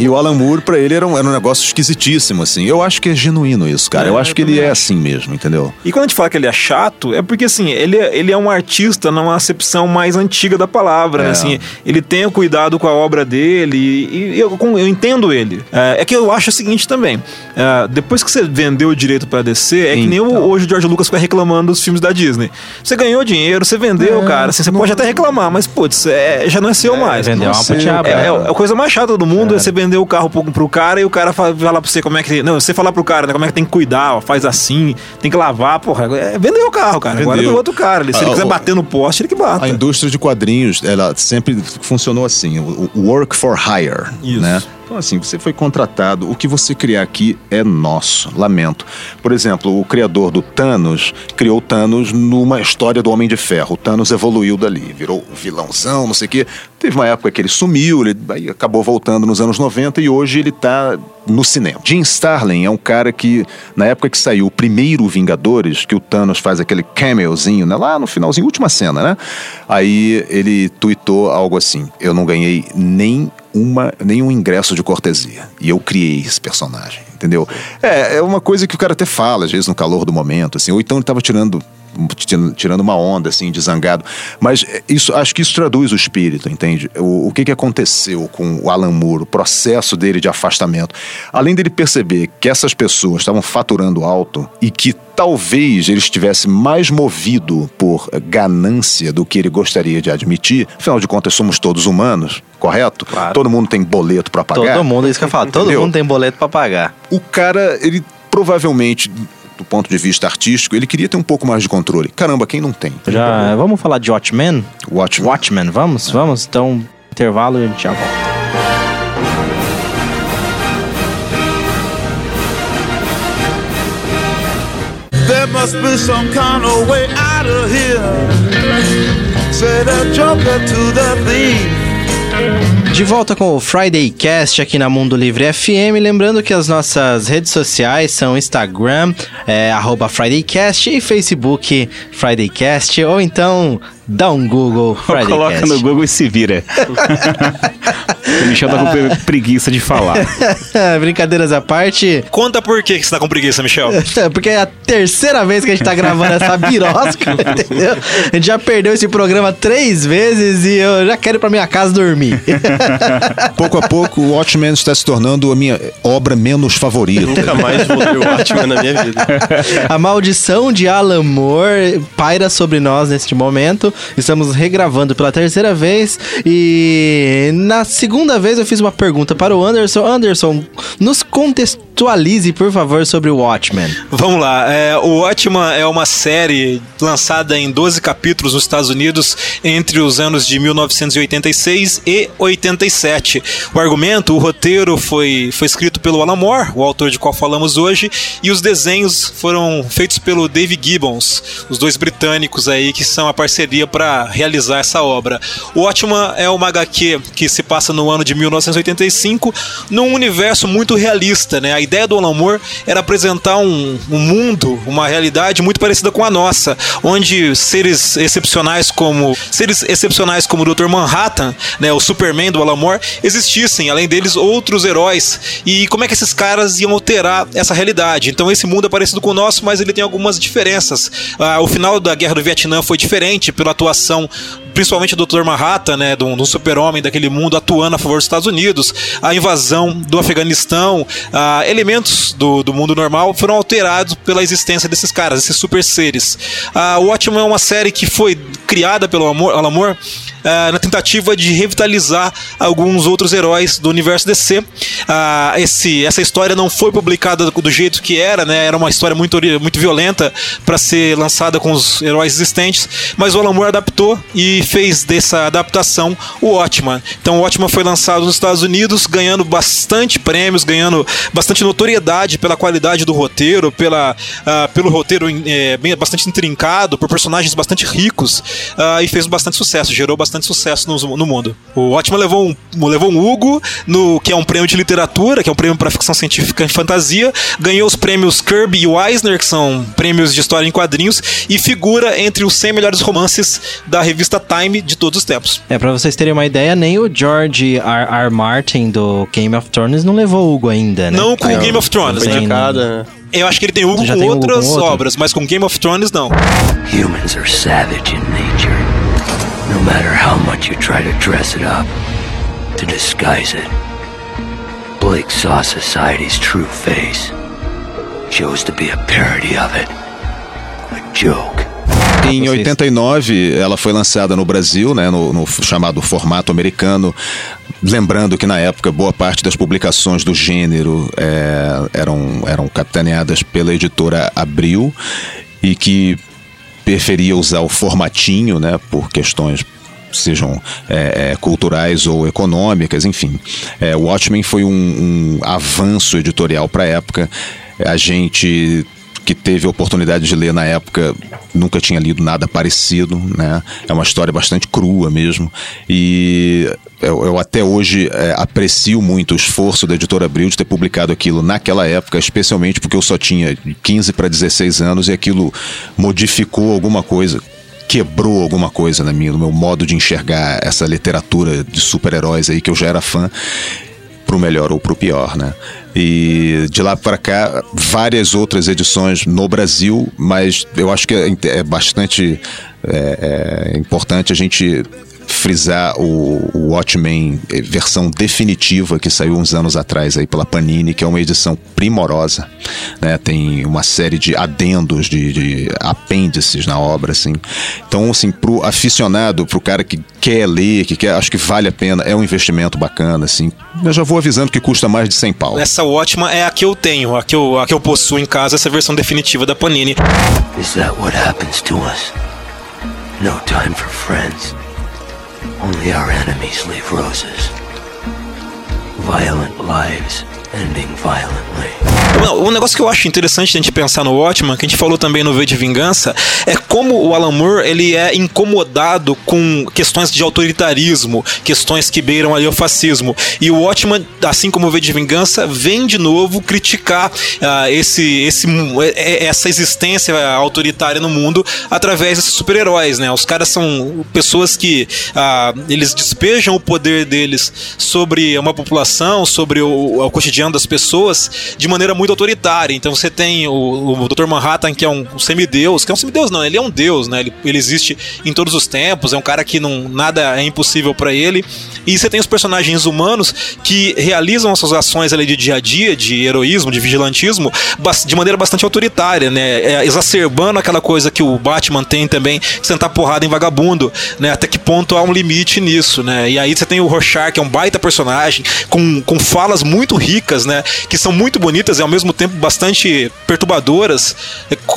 E o Alan Moore, pra ele, era um, era um negócio esquisitíssimo, assim. Eu acho que é genuíno isso, cara. eu É, acho eu que ele é acho. assim mesmo, entendeu? E quando a gente fala que ele é chato, é porque assim, ele, é- ele é um artista numa acepção mais antiga da palavra, né? É. Assim, ele tem o cuidado com a obra dele e, e eu, com- eu entendo ele. É, é que eu acho o seguinte também: é, depois que você vendeu o direito pra DC, é que nem o- Então. hoje o George Lucas fica reclamando dos filmes da Disney. Você ganhou dinheiro, você vendeu, cara. Assim, você pode até reclamar, mas putz, é, já não é seu mais. vendeu uma patiaba. É, é a coisa mais chata do mundo é você vender o carro pro, pro cara e o cara fa- falar pra você como é que. Não, você falar pro cara, né, como é que tem que cuidar, ó, faz assim, tem que lavar, porra. É, vendeu o carro, cara. Agora é Vendeu. do outro cara. Ele, se ele Ah, quiser o- bater no poste, ele que bata. A indústria de quadrinhos, ela sempre funcionou assim, o o work for hire, Isso. né? Então assim, você foi contratado, o que você criar aqui é nosso, lamento. Por exemplo, o criador do Thanos criou Thanos numa história do Homem de Ferro. O Thanos evoluiu dali, virou vilãozão, não sei o quê. Teve uma época que ele sumiu, ele acabou voltando nos anos 90 e hoje ele tá no cinema. Jim Starlin é um cara que, na época que saiu o primeiro Vingadores, que o Thanos faz aquele cameozinho, né? Lá no finalzinho, última cena, né? Aí ele tuitou algo assim: Eu não ganhei nem uma, nenhum ingresso de cortesia. E eu criei esse personagem, entendeu? É, é uma coisa que o cara até fala, às vezes, no calor do momento, assim, ou então ele tava tirando tirando- uma onda assim de zangado mas é, isso acho que isso traduz o espírito entende? O, o que que aconteceu com o Alan Moore o processo dele de afastamento? Além dele perceber que essas pessoas estavam faturando alto e que talvez ele estivesse mais movido por ganância do que ele gostaria de admitir afinal de contas somos todos humanos correto Claro. todo mundo tem boleto para pagar Todo mundo, é isso que eu falo, todo mundo tem boleto pra pagar. o cara, ele provavelmente, do ponto de vista artístico, ele queria ter um pouco mais de controle. Caramba, quem não tem? Já, vamos falar de Watchmen? Watchmen. Watchmen, vamos? Vamos? Então, intervalo e a gente já volta. There must be some kind of way out of here. Say the joker to the thief. De volta com o Friday Cast aqui na Mundo Livre FM. Lembrando que as nossas redes sociais são Instagram, é, FridayCast e Facebook FridayCast, ou então dá um Google Coloca no Google e se vira. o Michel tá com pre- preguiça de falar. Brincadeiras à parte, Conta por que você tá com preguiça, Michel. porque é a terceira vez que a gente tá gravando essa birosca, entendeu? A gente já perdeu esse programa três vezes e eu já quero ir pra minha casa dormir. Pouco a pouco, o Watchmen está se tornando a minha obra menos favorita. Nunca mais vou ver o Watchmen na minha vida. A maldição de Alan Moore paira sobre nós neste momento. Estamos regravando pela terceira vez. E na segunda vez eu fiz uma pergunta para o Anderson. Anderson, nos contextualize, por favor, sobre o Watchmen. Vamos lá. É, o Watchman é uma série lançada em 12 capítulos nos Estados Unidos entre os anos de 1986 e 87. O argumento, o roteiro foi, foi escrito pelo Alan Moore, o autor de qual falamos hoje, e os desenhos foram feitos pelo Dave Gibbons, os dois britânicos aí que são a parceria para realizar essa obra. O Watchman é uma HQ que se passa no ano de 1985 num universo muito realista, né? A ideia do Alan Moore era apresentar um, um mundo, uma realidade muito parecida com a nossa, onde seres excepcionais como seres excepcionais como o Dr. Manhattan, né, o Superman do Alan Moore, existissem, além deles outros heróis. E como é que esses caras iam alterar essa realidade? Então esse mundo é parecido com o nosso, mas ele tem algumas diferenças. Ah, o final da Guerra do Vietnã foi diferente pela atuação principalmente do Dr. Manhattan, né, do, do super-homem daquele mundo atuando a favor dos Estados Unidos, a invasão do Afeganistão, ah, elementos do, do mundo normal foram alterados pela existência desses caras, esses super seres. Ah, o Watchmen é uma série que foi criada pelo Amor- Alan Moore ah, na tentativa de revitalizar alguns outros heróis do universo DC. Ah, esse, essa história não foi publicada do, do jeito que era, né? Era uma história muito, muito violenta para ser lançada com os heróis existentes, mas o Alan Moore adaptou e fez dessa adaptação o Watchman. Então o Watchman foi lançado nos Estados Unidos, ganhando bastante prêmios, ganhando bastante notoriedade pela qualidade do roteiro, pela, ah, pelo roteiro eh, bem, bastante intrincado, por personagens bastante ricos, ah, e fez bastante sucesso, gerou bastante sucesso no, no mundo. O Watchman levou um, levou um Hugo, no, que é um prêmio de literatura, que é um prêmio para ficção científica e fantasia, ganhou os prêmios Kirby e Eisner, que são prêmios de história em quadrinhos, e figura entre os 100 melhores romances da revista Time de todos os tempos. É, pra vocês terem uma ideia, nem o George R. R. Martin do Game of Thrones não levou o Hugo ainda, né? Não com o Game of Thrones, Foi né? indicado, Eu acho que ele tem Hugo com tem Hugo outras com obras, mas com Game of Thrones não. Humans are savage in nature. No matter how much you try to dress it up, to disguise it. Blake saw society's true face. Chose to be a parody of it. A joke. Em 89, ela foi lançada no Brasil, né, no, no chamado formato americano. Lembrando que na época boa parte das publicações do gênero é, eram, eram capitaneadas pela editora Abril e que preferia usar o formatinho, né, por questões sejam é, culturais ou econômicas, enfim. É, o Watchmen foi um, um avanço editorial para a época. A gente que teve a oportunidade de ler na época nunca tinha lido nada parecido, né? É uma história bastante crua mesmo e eu, eu até hoje é, aprecio muito o esforço da editora Abril de ter publicado aquilo naquela época, especialmente porque eu só tinha 15 para 16 anos e aquilo modificou alguma coisa quebrou alguma coisa na minha, no meu modo de enxergar essa literatura de super-heróis aí que eu já era fã pro melhor ou pro pior, né? E de lá para cá, várias outras edições no Brasil, mas eu acho que é, é bastante é, é importante a gente frisar o, o Watchmen eh, versão definitiva que saiu uns anos atrás aí pela Panini, que é uma edição primorosa, né? Tem uma série de adendos, de, de apêndices na obra, assim. Então, assim, pro aficionado, pro cara que quer ler, que quer, acho que vale a pena, é um investimento bacana, assim. Eu já vou avisando que custa mais de 100 pau. Essa ótima é a que eu tenho, a que eu, a que eu possuo em casa, essa versão definitiva da Panini. Is that what happens to us? No time for friends. Only our enemies leave roses. Violent lives um negócio que eu acho interessante a gente pensar no Watchman, que a gente falou também no V de Vingança, é como o Alan Moore ele é incomodado com questões de autoritarismo, questões que beiram ali o fascismo. E o Watchman, assim como o V de Vingança, vem de novo criticar ah, esse, esse, eh, essa existência autoritária no mundo através desses super-heróis, né? Os caras são pessoas que ah, eles despejam o poder deles sobre uma população, sobre o, o cotidiano das pessoas de maneira muito autoritária. Então você tem o, o Dr. Manhattan, que é um semideus, que é um semideus, não, ele é um deus, né? Ele, ele existe em todos os tempos, é um cara que não nada é impossível para ele. E você tem os personagens humanos que realizam as suas ações ali de dia a dia, de heroísmo, de vigilantismo, de maneira bastante autoritária, né? É, exacerbando aquela coisa que o Batman tem também, sentar porrada em vagabundo, né? Até que ponto há um limite nisso, né? E aí você tem o Rorschach, que é um baita personagem, com, com falas muito ricas, né? Que são muito bonitas e ao mesmo tempo bastante perturbadoras,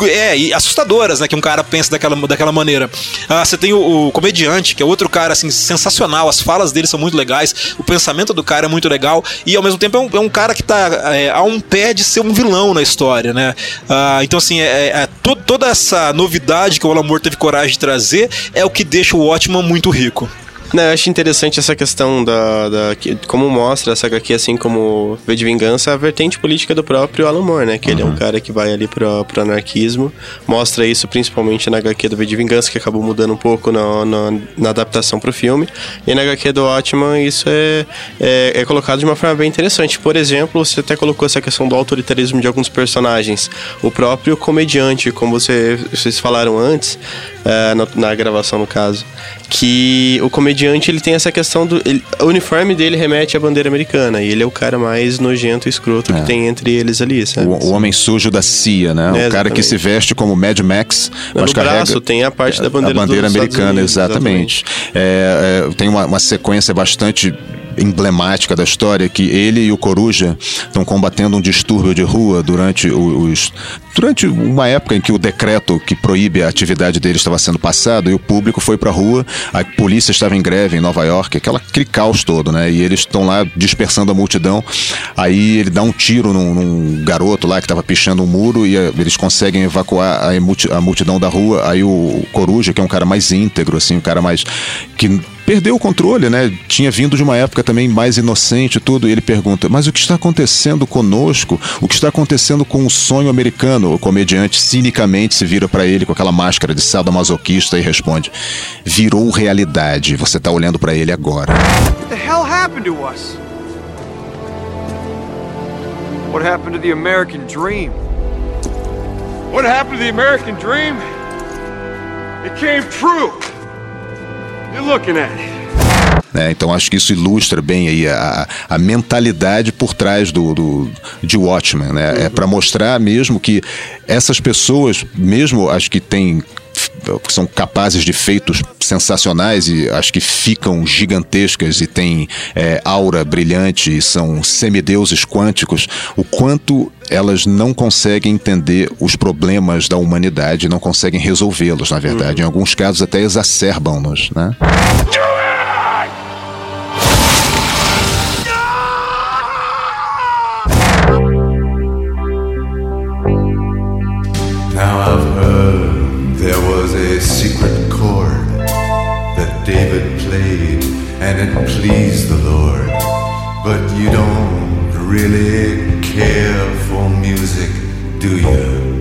é, e assustadoras, né? Que um cara pensa daquela, daquela maneira. Ah, você tem o, o comediante, que é outro cara, assim, sensacional, as falas dele são muito legais, o pensamento do cara é muito legal, e ao mesmo tempo é um, é um cara que tá é, a um pé de ser um vilão na história, né? Ah, então, assim, é, é to- toda essa novidade que o Alan Moore teve coragem de trazer é o que deixa o Watchman muito rico. Não, eu acho interessante essa questão da, da que- como mostra essa HQ, assim como V de Vingança, a vertente política do próprio Alan Moore, né? Que ele é um cara que vai ali pro, pro anarquismo. Mostra isso principalmente na HQ do V de Vingança, que acabou mudando um pouco na, na, na adaptação pro filme. E na HQ do Watchman, isso é, é, é colocado de uma forma bem interessante. Por exemplo, você até colocou essa questão do autoritarismo de alguns personagens. O próprio comediante, como você, vocês falaram antes, eh, na, na gravação no caso, que o comediante ele tem essa questão do ele- o uniforme dele remete à bandeira americana e ele é o cara mais nojento e escroto que tem entre eles ali, sabe? O, o homem sujo da CIA, né? É, o cara que exatamente. se veste como Mad Max, No mas carrega braço tem a parte da bandeira a bandeira americana, Unidos, exatamente. É, é, tem uma, uma sequência bastante emblemática da história que ele e o Coruja estão combatendo um distúrbio de rua durante os durante uma época em que o decreto que proíbe a atividade deles estava sendo passado e o público foi pra rua, a polícia estava em greve em Nova York, aquela, aquele caos todo, né? E eles estão lá dispersando a multidão. Aí ele dá um tiro num, num garoto lá que estava pichando um muro e eh, eles conseguem evacuar a, a multidão da rua. Aí o Coruja, que é um cara mais íntegro, assim, um cara mais que perdeu o controle, né? Tinha vindo de uma época também mais inocente tudo. E ele pergunta: Mas o que está acontecendo conosco? O que está acontecendo com o sonho americano? O comediante cinicamente se vira para ele com aquela máscara de sadomasoquista e responde: Virou realidade. Você tá olhando para ele agora. What the hell happened to us? What happened to the American dream? What happened to the American dream? It came true. Né? Então acho que isso ilustra bem aí a, a mentalidade por trás do, do de Watchmen, né? É para mostrar mesmo que essas pessoas, mesmo as que têm são capazes de feitos sensacionais e acho que ficam gigantescas e têm é, aura brilhante e são semideuses quânticos, o quanto elas não conseguem entender os problemas da humanidade, não conseguem resolvê-los, na verdade. Em alguns casos até exacerbam-nos, né?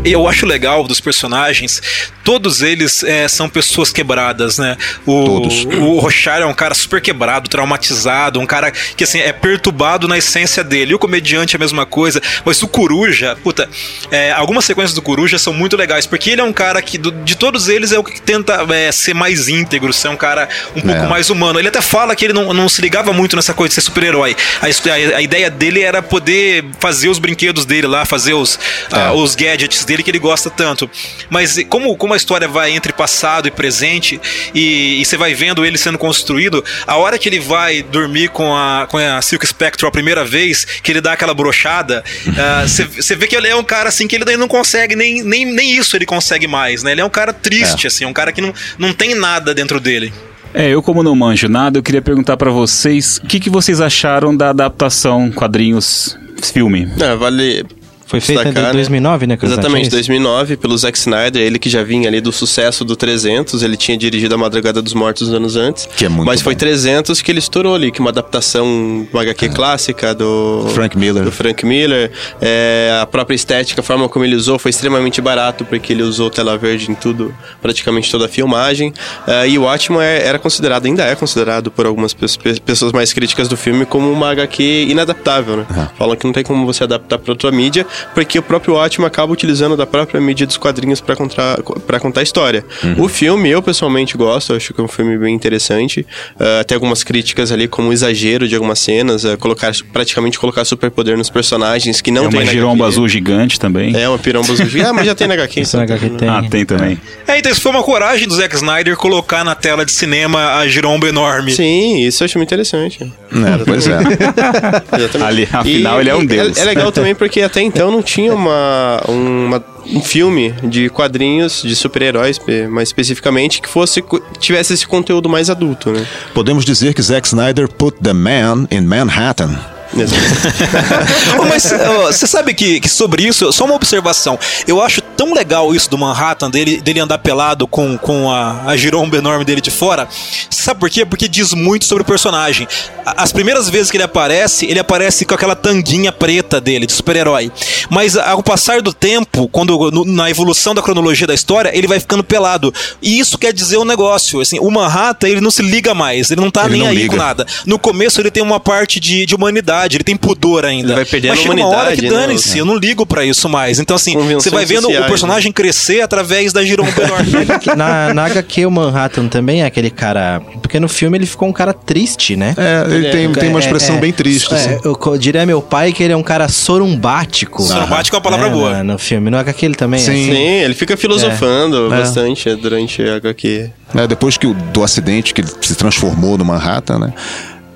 Eu acho legal dos personagens, todos eles é, são pessoas quebradas, né? O, Todos. o Rochard é um cara super quebrado, traumatizado, um cara que assim é perturbado na essência dele. E o comediante é a mesma coisa, mas o Coruja, puta, é, algumas sequências do Coruja são muito legais, porque ele é um cara que, do- de todos eles, é o que tenta é, ser mais íntegro, ser um cara um pouco É. mais humano. Ele até fala que ele não, não se ligava muito nessa coisa de ser super-herói. A, a- a ideia dele era poder fazer os brinquedos dele lá, fazer os, ah, os gadgets dele que ele gosta tanto. Mas como, como a história vai entre passado e presente, e, e você vai vendo ele sendo construído, a hora que ele vai dormir com a, com a Silk Spectre a primeira vez, que ele dá aquela brochada, ah, você você vê que ele é um cara assim que ele daí não consegue, nem, nem, nem isso ele consegue mais, né? Ele é um cara triste, É. assim, um cara que não, não tem nada dentro dele. É, eu como não manjo nada, eu queria perguntar pra vocês o que, que vocês acharam da adaptação quadrinhos filme. É, vale. Foi feita em destacar, 2009, né, Constantino? Exatamente, 2009, pelo Zack Snyder, ele que já vinha ali do sucesso do 300, ele tinha dirigido A Madrugada dos Mortos anos antes. Que é muito Mas foi bom. 300 que ele estourou ali, que é uma adaptação, uma HQ clássica do Frank Miller. do Frank Miller. É, a própria estética, a forma como ele usou foi extremamente barato, porque ele usou tela verde em tudo, praticamente toda a filmagem. É, e o Watchmen é- era considerado, ainda é considerado por algumas pe- pe- pessoas mais críticas do filme como uma HQ inadaptável, né? Falam que não tem como você adaptar para outra mídia, porque o próprio Watchmen acaba utilizando da própria mídia dos quadrinhos para contar, pra contar a história. O filme, eu pessoalmente gosto, acho que é um filme bem interessante. Uh, tem algumas críticas ali, como o exagero de algumas cenas, uh, colocar, praticamente colocar superpoder nos personagens que não é tem uma na giromba azul gigante também. É, uma piromba azul gigante. Ah, mas já tem na HQ. Isso na então. HQ tem. Ah, tem também. É, então isso foi uma coragem do Zack Snyder colocar na tela de cinema a giromba enorme. Sim, isso eu acho muito interessante. É, pois é. Exatamente. Ali, afinal, ele é um e deus. É, legal também porque até então não tinha uma, uma- um filme de quadrinhos de super-heróis, pe- mais especificamente, que fosse tivesse esse conteúdo mais adulto, né? Podemos dizer que Zack Snyder put the man in Manhattan. Ô, Mas você sabe que, que sobre isso, só uma observação. Eu acho tão legal isso do Manhattan, dele, dele andar pelado com, com a, a giromba enorme dele de fora. Sabe por quê? Porque diz muito sobre o personagem. As primeiras vezes que ele aparece, ele aparece com aquela tanguinha preta dele, de super-herói. Mas ao passar do tempo, quando no- na evolução da cronologia da história, ele vai ficando pelado. E isso quer dizer um negócio. Assim, o Manhattan, ele não se liga mais, ele não tá Ele nem não aí liga. com nada. No começo ele tem uma parte de, de humanidade humanidade, ele tem pudor ainda. Ele vai perdendo Mas a chega uma hora que humanidade, né? dane-se, eu não ligo pra isso mais. Então, assim, Convenções você vai vendo sociais, o personagem crescer através da giromba enorme. Na, na HQ, o Manhattan também é aquele cara. Porque no filme ele ficou um cara triste, né? É, ele tem, tem uma expressão bem triste. É, assim. eu diria meu pai que ele é um cara sorumbático. Sorumbático é uma palavra É, boa. No, no filme. No HQ ele também é Sim. assim. Sim, ele fica filosofando É. bastante durante a HQ. É, depois que o, do acidente que ele se transformou no Manhattan, né?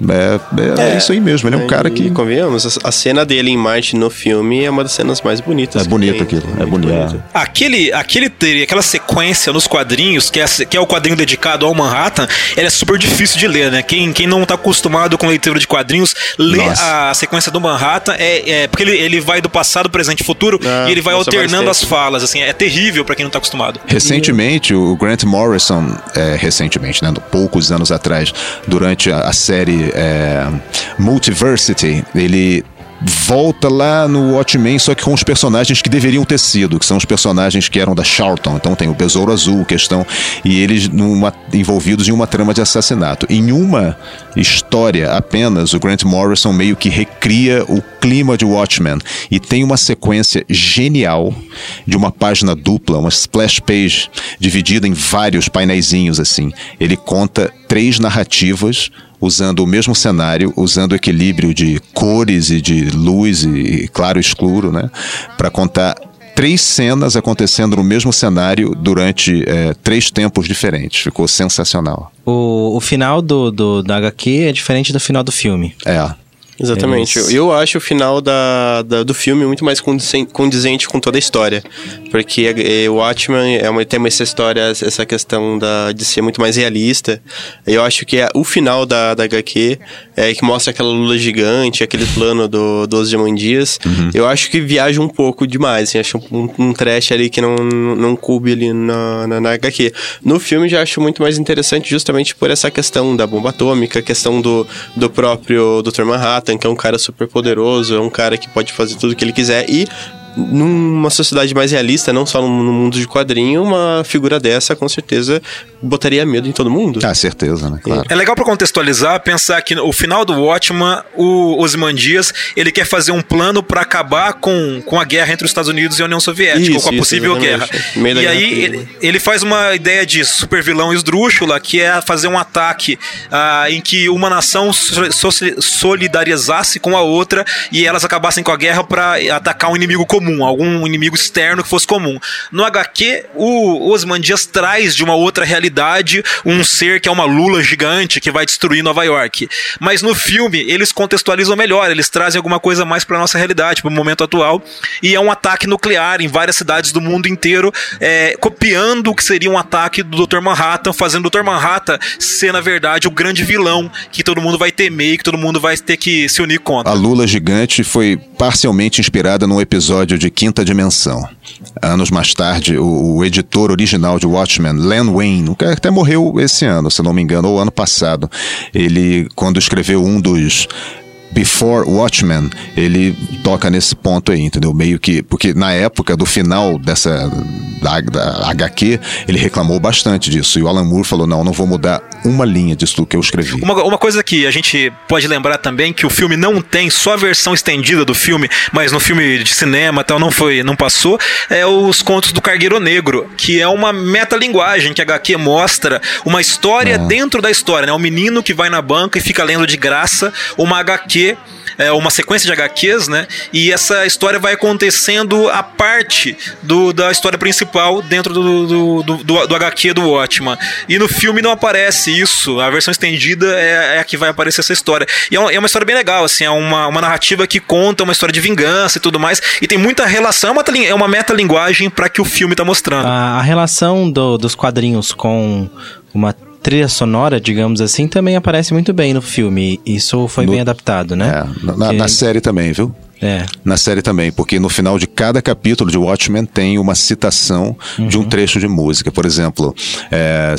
É, é, é isso aí mesmo, ele é um cara que. Convenhamos, a- a cena dele em Marte no filme é uma das cenas mais bonitas. É bonito aquilo, é Muito bonito. Aquele, aquele aquela sequência nos quadrinhos, que é, que é o quadrinho dedicado ao Manhattan, ele é super difícil de ler, né? Quem, quem não tá acostumado com leitura de quadrinhos, lê Nossa. a sequência do Manhattan, é, é porque ele, ele vai do passado, presente e futuro, Ah, e ele vai alternando as falas, assim, é terrível pra quem não tá acostumado. Recentemente, o Grant Morrison, é, recentemente, né, poucos anos atrás, durante a, a série é, Multiversity, ele volta lá no Watchmen, só que com os personagens que deveriam ter sido, que são os personagens que eram da Charlton. Então tem o Besouro Azul, questão, e eles numa- envolvidos em uma trama de assassinato. Em uma história apenas, o Grant Morrison meio que recria o clima de Watchmen e tem uma sequência genial de uma página dupla, uma splash page dividida em vários paineizinhos assim. Ele conta três narrativas usando o mesmo cenário, usando o equilíbrio de cores e de luz e, claro e escuro, né, para contar três cenas acontecendo no mesmo cenário durante eh, três tempos diferentes. Ficou sensacional. O, o final do, do, da HQ é diferente do final do filme. É. Exatamente. Eles- Eu acho o final da, da- do filme muito mais condizen- condizente com toda a história. Porque eh, o Watchmen é uma, tem essa história, essa questão da, de ser muito mais realista. Eu acho que é o final da, da HQ, é, que mostra aquela lula gigante, aquele plano do, dos Diamandias. Eu acho que viaja um pouco demais. Assim, acho um, um trash ali que não, não coube ali na, na, na HQ. No filme já acho muito mais interessante justamente por essa questão da bomba atômica, questão do, do próprio Dr. Manhattan, que é um cara super poderoso, é um cara que pode fazer tudo o que ele quiser e numa sociedade mais realista, não só no, no mundo de quadrinho, uma figura dessa com certeza botaria medo em todo mundo. Ah, certeza, né? Claro. É legal pra contextualizar, pensar que o final do Watchman, o Ozymandias, ele quer fazer um plano pra acabar com, com a guerra entre os Estados Unidos e a União Soviética, Isso, ou com a isso, possível exatamente. guerra. E aí ele, ele faz uma ideia de super vilão esdrúxula, que é fazer um ataque ah, em que uma nação so- so- solidarizasse com a outra e elas acabassem com a guerra pra atacar um inimigo comum, algum inimigo externo que fosse comum. No HQ, o Osmandias traz de uma outra realidade um ser que é uma lula gigante que vai destruir Nova York. Mas no filme, eles contextualizam melhor, eles trazem alguma coisa mais pra nossa realidade, pro momento atual, e é um ataque nuclear em várias cidades do mundo inteiro, é, copiando o que seria um ataque do Dr. Manhattan, fazendo o Dr. Manhattan ser, na verdade, o grande vilão que todo mundo vai temer e que todo mundo vai ter que se unir contra. A Lula Gigante foi parcialmente inspirada num episódio de Quinta Dimensão. Anos mais tarde, o, o editor original de Watchmen, Len Wayne, que até morreu esse ano, se não me engano, ou ano passado, ele, quando escreveu um dos Before Watchmen, ele toca nesse ponto aí, entendeu? Meio que. Porque na época do final dessa. Da, da HQ, ele reclamou bastante disso. E o Alan Moore falou: não, não vou mudar uma linha disso que eu escrevi. Uma, uma coisa que a gente pode lembrar também que o filme não tem só a versão estendida do filme, mas no filme de cinema tal não foi, não passou, é os contos do Cargueiro Negro, que é uma metalinguagem que a HQ mostra uma história dentro da história, né? Um menino que vai na banca e fica lendo de graça uma HQ é uma sequência de HQs, né? E essa história vai acontecendo a parte do, da história principal dentro do, do, do, do, do HQ do Watchman. E no filme não aparece isso. A versão estendida é, é a que vai aparecer essa história. E é uma, é uma história bem legal, assim, é uma, uma narrativa que conta uma história de vingança e tudo mais. E tem muita relação, é uma, é uma metalinguagem para que o filme tá mostrando. A, a relação do- dos quadrinhos com uma trilha sonora, digamos assim, também aparece muito bem no filme. Isso foi bem adaptado, né? Na, na- Que- na série também, viu? É. Na série também, porque no final de cada capítulo de Watchmen tem uma citação de um trecho de música. Por exemplo, é,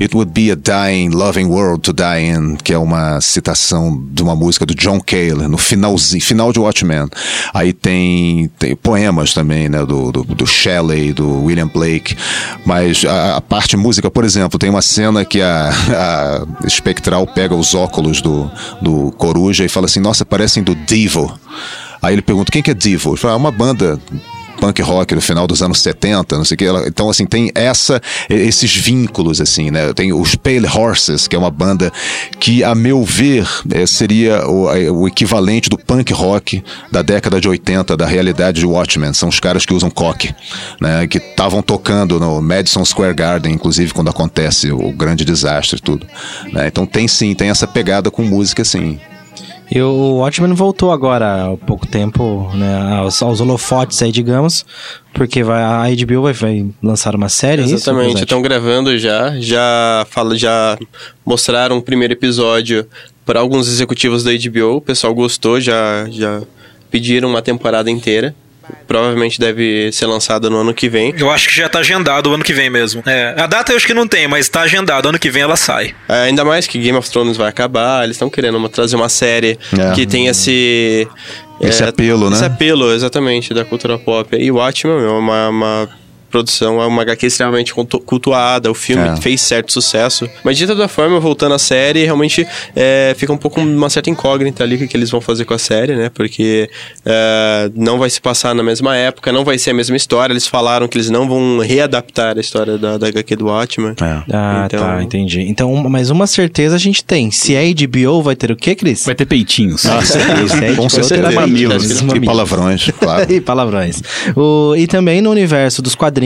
It would be a dying, loving world to die in, que é uma citação de uma música do John Cale, no finalzinho, final de Watchmen. Aí tem, tem poemas também, né, do, do, do Shelley, do William Blake. Mas a, a parte música, por exemplo, tem uma cena que a, a Spectral pega os óculos do, do Coruja e fala assim: Nossa, parecem do Devo. Aí ele pergunta: Quem que é Devo? Ele fala: ah, uma banda punk rock do final dos anos 70, não sei o que. Então, assim, tem essa, esses vínculos, assim, né? Tem os Pale Horses, que é uma banda que, a meu ver, eh, seria o, o equivalente do punk rock da década de 80, da realidade de Watchmen. São os caras que usam coque, né? Que estavam tocando no Madison Square Garden, inclusive, quando acontece o grande desastre e tudo. né? Então tem sim, tem essa pegada com música, sim. E o Watchmen voltou agora há pouco tempo, né, aos, aos holofotes aí, digamos, porque vai, a HBO vai, vai lançar uma série, é Exatamente, Rosete? estão gravando já, já fala, já mostraram o primeiro episódio para alguns executivos da HBO, o pessoal gostou, já já pediram uma temporada inteira. Provavelmente deve ser lançada no ano que vem. Eu acho que já tá agendado o ano que vem mesmo. É, a data eu acho que não tem, mas tá agendado. Ano que vem ela sai. É, ainda mais que Game of Thrones vai acabar, eles estão querendo uma- trazer uma série É. que tem esse. Esse apelo, né? Esse apelo, exatamente, da cultura pop. E o Watchmen é uma, uma produção, é uma HQ extremamente cultu- cultuada, o filme É. fez certo sucesso. Mas de toda forma, voltando à série, realmente é, fica um pouco uma certa incógnita ali o que, eles vão fazer com a série, né? Porque é, não vai se passar na mesma época, não vai ser a mesma história. Eles falaram que eles não vão readaptar a história da, da HQ do Watchmen. Ah, Então- tá, entendi. Então, mas uma certeza a gente tem. Se é HBO, vai ter o quê, Cris? Vai ter peitinhos. Ah, é- é Com certeza. terá Mamilos. E palavrões, claro. e palavrões. O, e também no universo dos quadrinhos,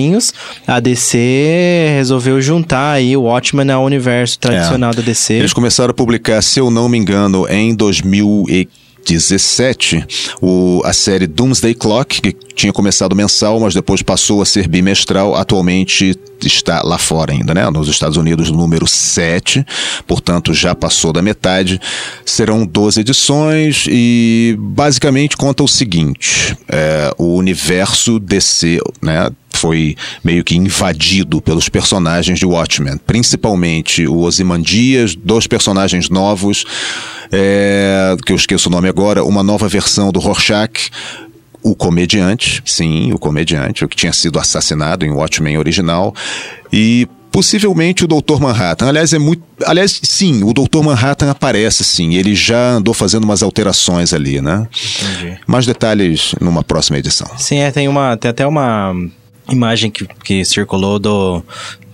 a DC resolveu juntar aí o Watchmen ao universo tradicional da DC. Eles começaram a publicar, se eu não me engano, em 2017, o, a série Doomsday Clock, que tinha começado mensal, mas depois passou a ser bimestral. Atualmente está lá fora ainda, né? Nos Estados Unidos, número 7, portanto já passou da metade. Serão 12 edições e basicamente conta o seguinte: é, o universo DC, né? Foi meio que invadido pelos personagens de Watchmen, principalmente o Ozymandias, dois personagens novos, é, que eu esqueço o nome agora, uma nova versão do Rorschach, o comediante, sim, o comediante, o que tinha sido assassinado em Watchmen original, e possivelmente o Dr. Manhattan. Aliás, é muito. Aliás, sim, o Dr. Manhattan aparece, sim. Ele já andou fazendo umas alterações ali, né? Entendi. Mais detalhes numa próxima edição. Sim, é, tem, uma, tem até uma imagem que, que circulou do,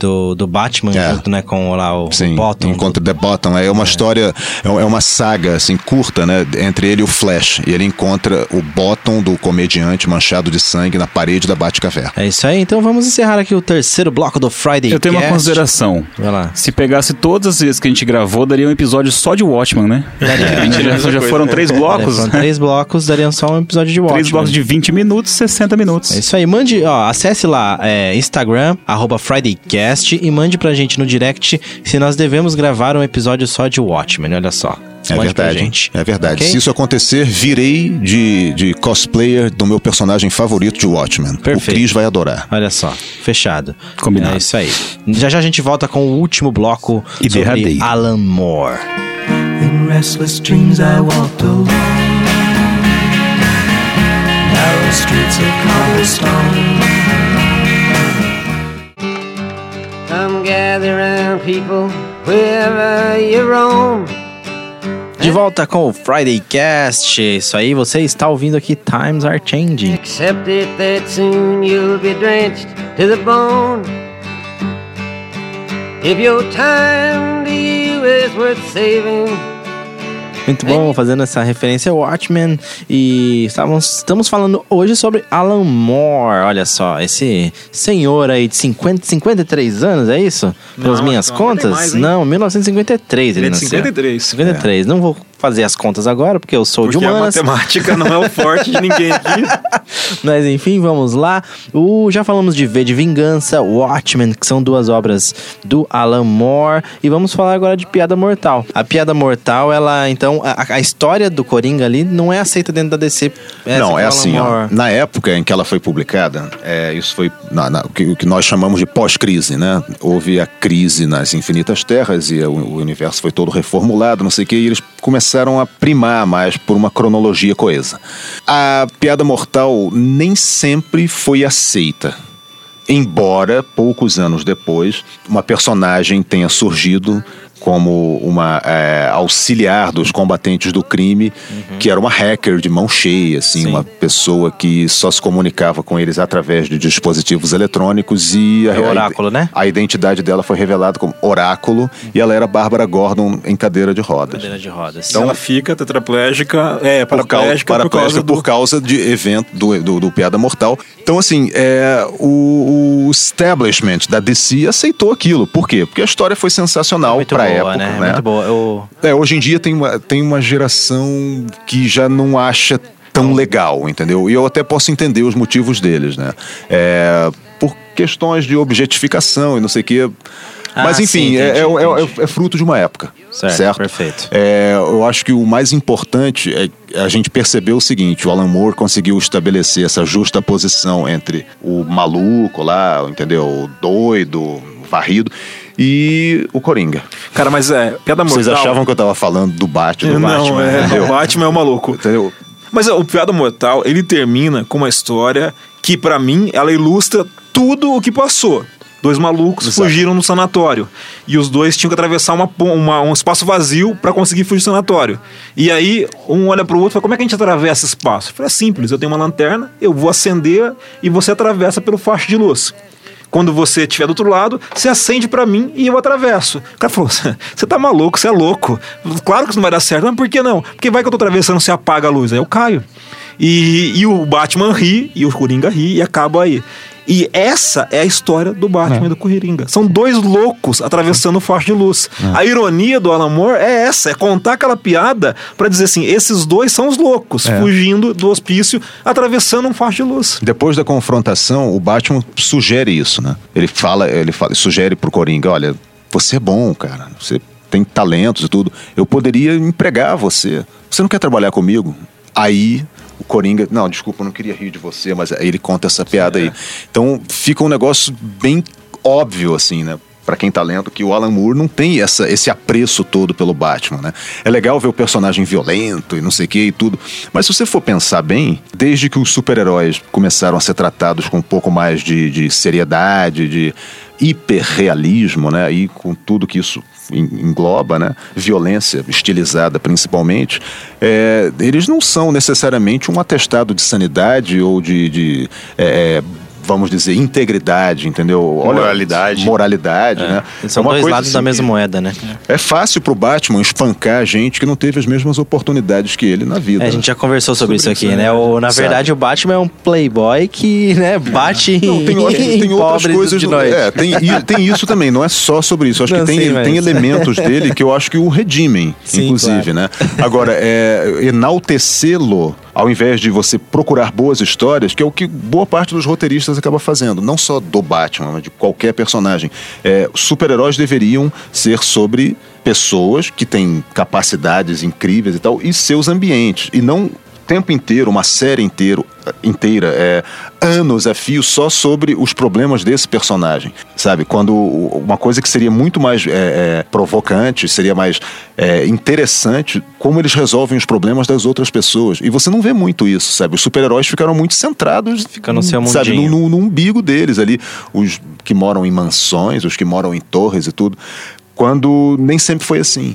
do, do Batman junto, né, com lá o, É. Sim, o Bottom. Encontra The Bottom. É uma história, é é uma saga assim curta, né? Entre ele e o Flash. E ele encontra o Bottom do comediante manchado de sangue na parede da Batcaverna. É isso aí, então vamos encerrar aqui o terceiro bloco do Friday Eu tenho uma consideração. Vai lá. Se pegasse todas as vezes que a gente gravou, daria um episódio só de Watchman, né? Daria. Mentira, já foram três blocos. É, foram três blocos, dariam só um episódio de Watchmen. Três blocos de 20 minutos, 60 minutos. É isso aí, mande, ó, acesse lá é, Instagram, arroba FridayCast e mande pra gente no direct se nós devemos gravar um episódio só de Watchmen, olha só. É Mande verdade. gente. É verdade. Ok? Se isso acontecer, virei de, de cosplayer do meu personagem favorito de Watchmen. O Cris vai adorar. Olha só, fechado. Combinado. É isso aí. Já já a gente volta com o último bloco E sobre derradeiro. Alan Moore. In restless dreams I walked alone Narrow streets of cobblestone gather round, people, wherever you roam. De volta com o Friday Cast. Isso aí, você está ouvindo aqui Times Are Changing. Accept it that soon you'll be drenched to the bone. If your time to you is worth saving, Muito bom, fazendo essa referência ao Watchmen. E estávamos, estamos falando hoje sobre Alan Moore. Olha só, esse senhor aí de 50, 53 anos, é isso? Pelas Não, minhas que não, contas? tem mais, não, 1953 ele, Ele é de nasceu. 53. 53. Não vou fazer as contas agora, porque eu sou Porque de a humanas. matemática não é o forte de ninguém aqui. Mas enfim, vamos lá. O, já falamos de V de Vingança, Watchmen, que são duas obras do Alan Moore. E vamos falar agora de Piada Mortal. A Piada Mortal, ela, então, a, a história do Coringa ali não é aceita dentro da DC. essa não, é assim, ó, na época em que ela foi publicada, é, isso foi na- na- o, que, o que nós chamamos de pós-crise, né? Houve a crise nas infinitas terras e o, o universo foi todo reformulado, não sei o que, e eles começaram a primar mais por uma cronologia coesa. A piada mortal nem sempre foi aceita. Embora, poucos anos depois, uma personagem tenha surgido como uma é, auxiliar dos combatentes do crime, que era uma hacker de mão cheia, assim, uma pessoa que só se comunicava com eles através de dispositivos eletrônicos e É o Oráculo, né? A identidade dela foi revelada como Oráculo e ela era Bárbara Gordon em cadeira de rodas. Cadeira de rodas. Então ela fica tetraplégica, é, Por, paraplégica por causa paraplégica do... por causa de evento do, do, do Piada Mortal. Então, assim, é, o, o establishment da DC aceitou aquilo. Por quê? Porque a história foi sensacional boa, época. né? né? Muito boa. Eu... É, hoje em dia tem uma, tem uma geração que já não acha tão legal, entendeu? E eu até posso entender os motivos deles, né? É, por questões de objetificação e não sei o quê. Ah, Mas enfim, sim, é- entendi, é, é- é fruto de uma época. Certo, perfeito. É, eu acho que o mais importante é a gente perceber o seguinte: o Alan Moore conseguiu estabelecer essa justa posição entre o maluco lá, entendeu? O doido, o varrido, e o Coringa. Cara, mas é, piada mortal... Vocês achavam que eu tava falando do Batman? do Não, Batman, é, entendeu? o Batman é o maluco. Entendeu? Mas é, o Piada Mortal, ele termina com uma história que, pra mim, ela ilustra tudo o que passou. Dois malucos Exato. fugiram no sanatório. E os dois tinham que atravessar uma, uma- um espaço vazio pra conseguir fugir do sanatório. E aí, um olha pro outro e fala: Como é que a gente atravessa esse espaço? Eu falei: É simples, eu tenho uma lanterna, eu vou acender e você atravessa pelo faixa de luz. Quando você estiver do outro lado, você acende pra mim e eu atravesso. O cara falou: Você tá maluco, você é louco. Claro que isso não vai dar certo. Mas por que não? Porque vai que eu tô atravessando, você apaga a luz. Aí eu caio. E, e o Batman ri, e o Coringa ri, e acaba aí. E essa é a história do Batman e do Coringa. São dois loucos atravessando o faixa de luz. A ironia do Alan Moore é essa, é contar aquela piada pra dizer assim, esses dois são os loucos, É. fugindo do hospício, atravessando um faixa de luz. Depois da confrontação, o Batman sugere isso, né? Ele fala, ele fala, sugere pro Coringa, olha, você é bom, cara, você tem talentos e tudo. Eu poderia empregar você. Você não quer trabalhar comigo? Aí Coringa, não, desculpa, eu não queria rir de você, mas ele conta essa piada aí. Então fica um negócio bem óbvio assim, né? Pra quem tá lendo, que o Alan Moore não tem essa, esse apreço todo pelo Batman, né? É legal ver o personagem violento e não sei o que e tudo. Mas se você for pensar bem, desde que os super-heróis começaram a ser tratados com um pouco mais de, de seriedade, de hiperrealismo, né? E com tudo que isso engloba, né? Violência estilizada, principalmente. é, eles não são necessariamente um atestado de sanidade ou de, de, é, vamos dizer, integridade, entendeu? Olha, Moralidade. Moralidade, né? São É uma dois coisa lados assim da mesma moeda, né? É fácil pro Batman espancar gente que não teve as mesmas oportunidades que ele na vida. É, a gente já conversou sobre, isso aqui, isso, né? né? O, na Sabe. verdade, o Batman é um playboy que, né, bate Não, tem, em, tem outras coisas. de noite. É, tem, e- tem isso também, não é só sobre isso. Acho Não, que tem, sim, mas- tem elementos dele que eu acho que o redimem, Sim, inclusive, né? Agora, é, enaltecê-lo, ao invés de você procurar boas histórias, que é o que boa parte dos roteiristas acaba fazendo, não só do Batman, mas de qualquer personagem. É, super-heróis deveriam ser sobre pessoas que têm capacidades incríveis e tal, e seus ambientes, e não tempo inteiro, uma série inteiro, inteira, é, anos a fio só sobre os problemas desse personagem, sabe? Quando uma coisa que seria muito mais é, é, provocante, seria mais é, interessante, como eles resolvem os problemas das outras pessoas. E você não vê muito isso, sabe? Os super-heróis ficaram muito centrados Fica no seu sabe, no, no- no umbigo deles ali, os que moram em mansões, os que moram em torres e tudo, quando nem sempre foi assim.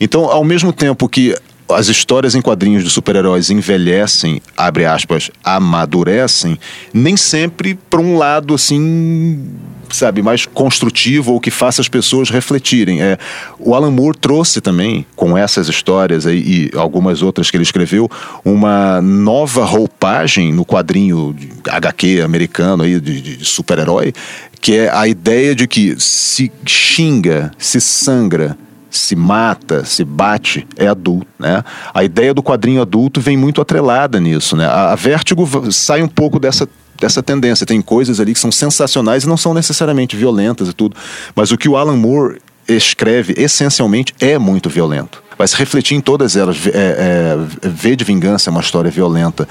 Então, ao mesmo tempo que as histórias em quadrinhos de super-heróis envelhecem, abre aspas, amadurecem, nem sempre para um lado assim, sabe, mais construtivo ou que faça as pessoas refletirem. É, o Alan Moore trouxe também, com essas histórias aí, e algumas outras que ele escreveu, uma nova roupagem no quadrinho HQ americano aí, de- de super-herói, que é a ideia de que se xinga, se sangra, se mata, se bate, é adulto, né? A ideia do quadrinho adulto vem muito atrelada nisso, né? A, a Vertigo v- sai um pouco dessa dessa tendência. Tem coisas ali que são sensacionais e não são necessariamente violentas e tudo, mas o que o Alan Moore escreve essencialmente é muito violento. Vai se refletir em todas elas. É, é, v de Vingança é uma história violenta.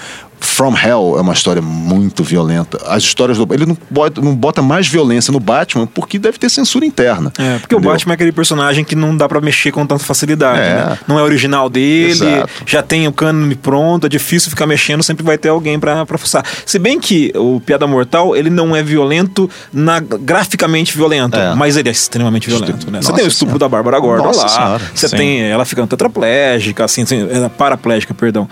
From Hell é uma história muito violenta. As histórias do. Ele não bota, não bota mais violência no Batman porque deve ter censura interna. É, porque o Batman é aquele personagem que não dá pra mexer com tanta facilidade. É. né? Não é original dele, Exato. já tem o cânone pronto, é difícil ficar mexendo, sempre vai ter alguém pra, pra fuçar. Se bem que o Piada Mortal, ele não é violento, na, graficamente violento, mas ele é extremamente violento. Né? Você tem o estupro Senhora. da Bárbara Gordon Nossa lá, Senhora. você Sim. tem ela ficando tetraplégica, assim, assim, é, paraplégica, perdão.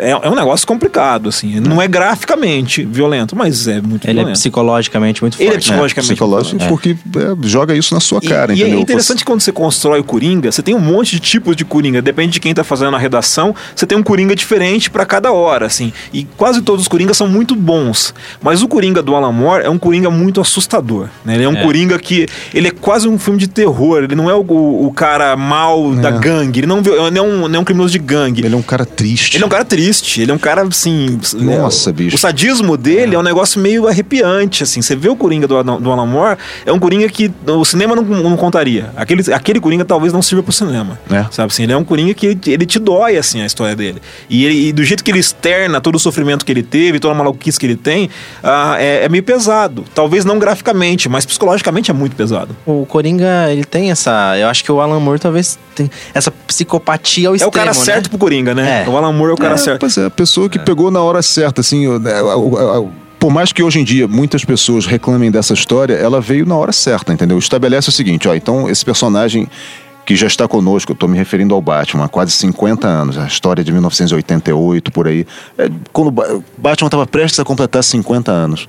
É, é um negócio complicado, assim. Não é graficamente violento, mas é muito Ele é violento. psicologicamente muito Ele é forte. psicologicamente Psicológico É. porque é, joga isso na sua cara, e, e entendeu? é interessante que quando você constrói o Coringa, você tem um monte de tipos de Coringa. Depende de quem tá fazendo a redação, você tem um Coringa diferente pra cada hora, assim. E quase todos os Coringas são muito bons. Mas o Coringa do Alan Moore é um Coringa muito assustador. Né? Ele é um É. Coringa que... Ele é quase um filme de terror. Ele não é o, o cara mal da gangue. Ele não, ele é um, não é um criminoso de gangue. Ele é um cara triste. Ele é um cara triste. Ele é um cara, assim... Nossa, né? bicho. O sadismo dele é. um negócio meio arrepiante, assim. Você vê o Coringa do, Alan- do Alan Moore, é um Coringa que o cinema não, não contaria. Aquele, aquele Coringa talvez não sirva pro cinema. É. Sabe assim, ele é um Coringa que ele, ele te dói, assim, a história dele. E, ele- e do jeito que ele externa todo o sofrimento que ele teve, toda a maluquice que ele tem, ah, é, é meio pesado. Talvez não graficamente, mas psicologicamente é muito pesado. O Coringa, ele tem essa. Eu acho que o Alan Moore talvez tem essa psicopatia ao É extremo. o cara né? certo pro Coringa, né? É. O Alan Moore é o cara É, certo. Pois é, a pessoa que pegou na hora certa, assim, né, por mais que hoje em dia muitas pessoas reclamem dessa história, ela veio na hora certa, entendeu? Estabelece o seguinte, ó, então esse personagem que já está conosco, eu estou me referindo ao Batman, há quase 50 anos, a história de 1988, por aí, é, quando Batman estava prestes a completar 50 anos.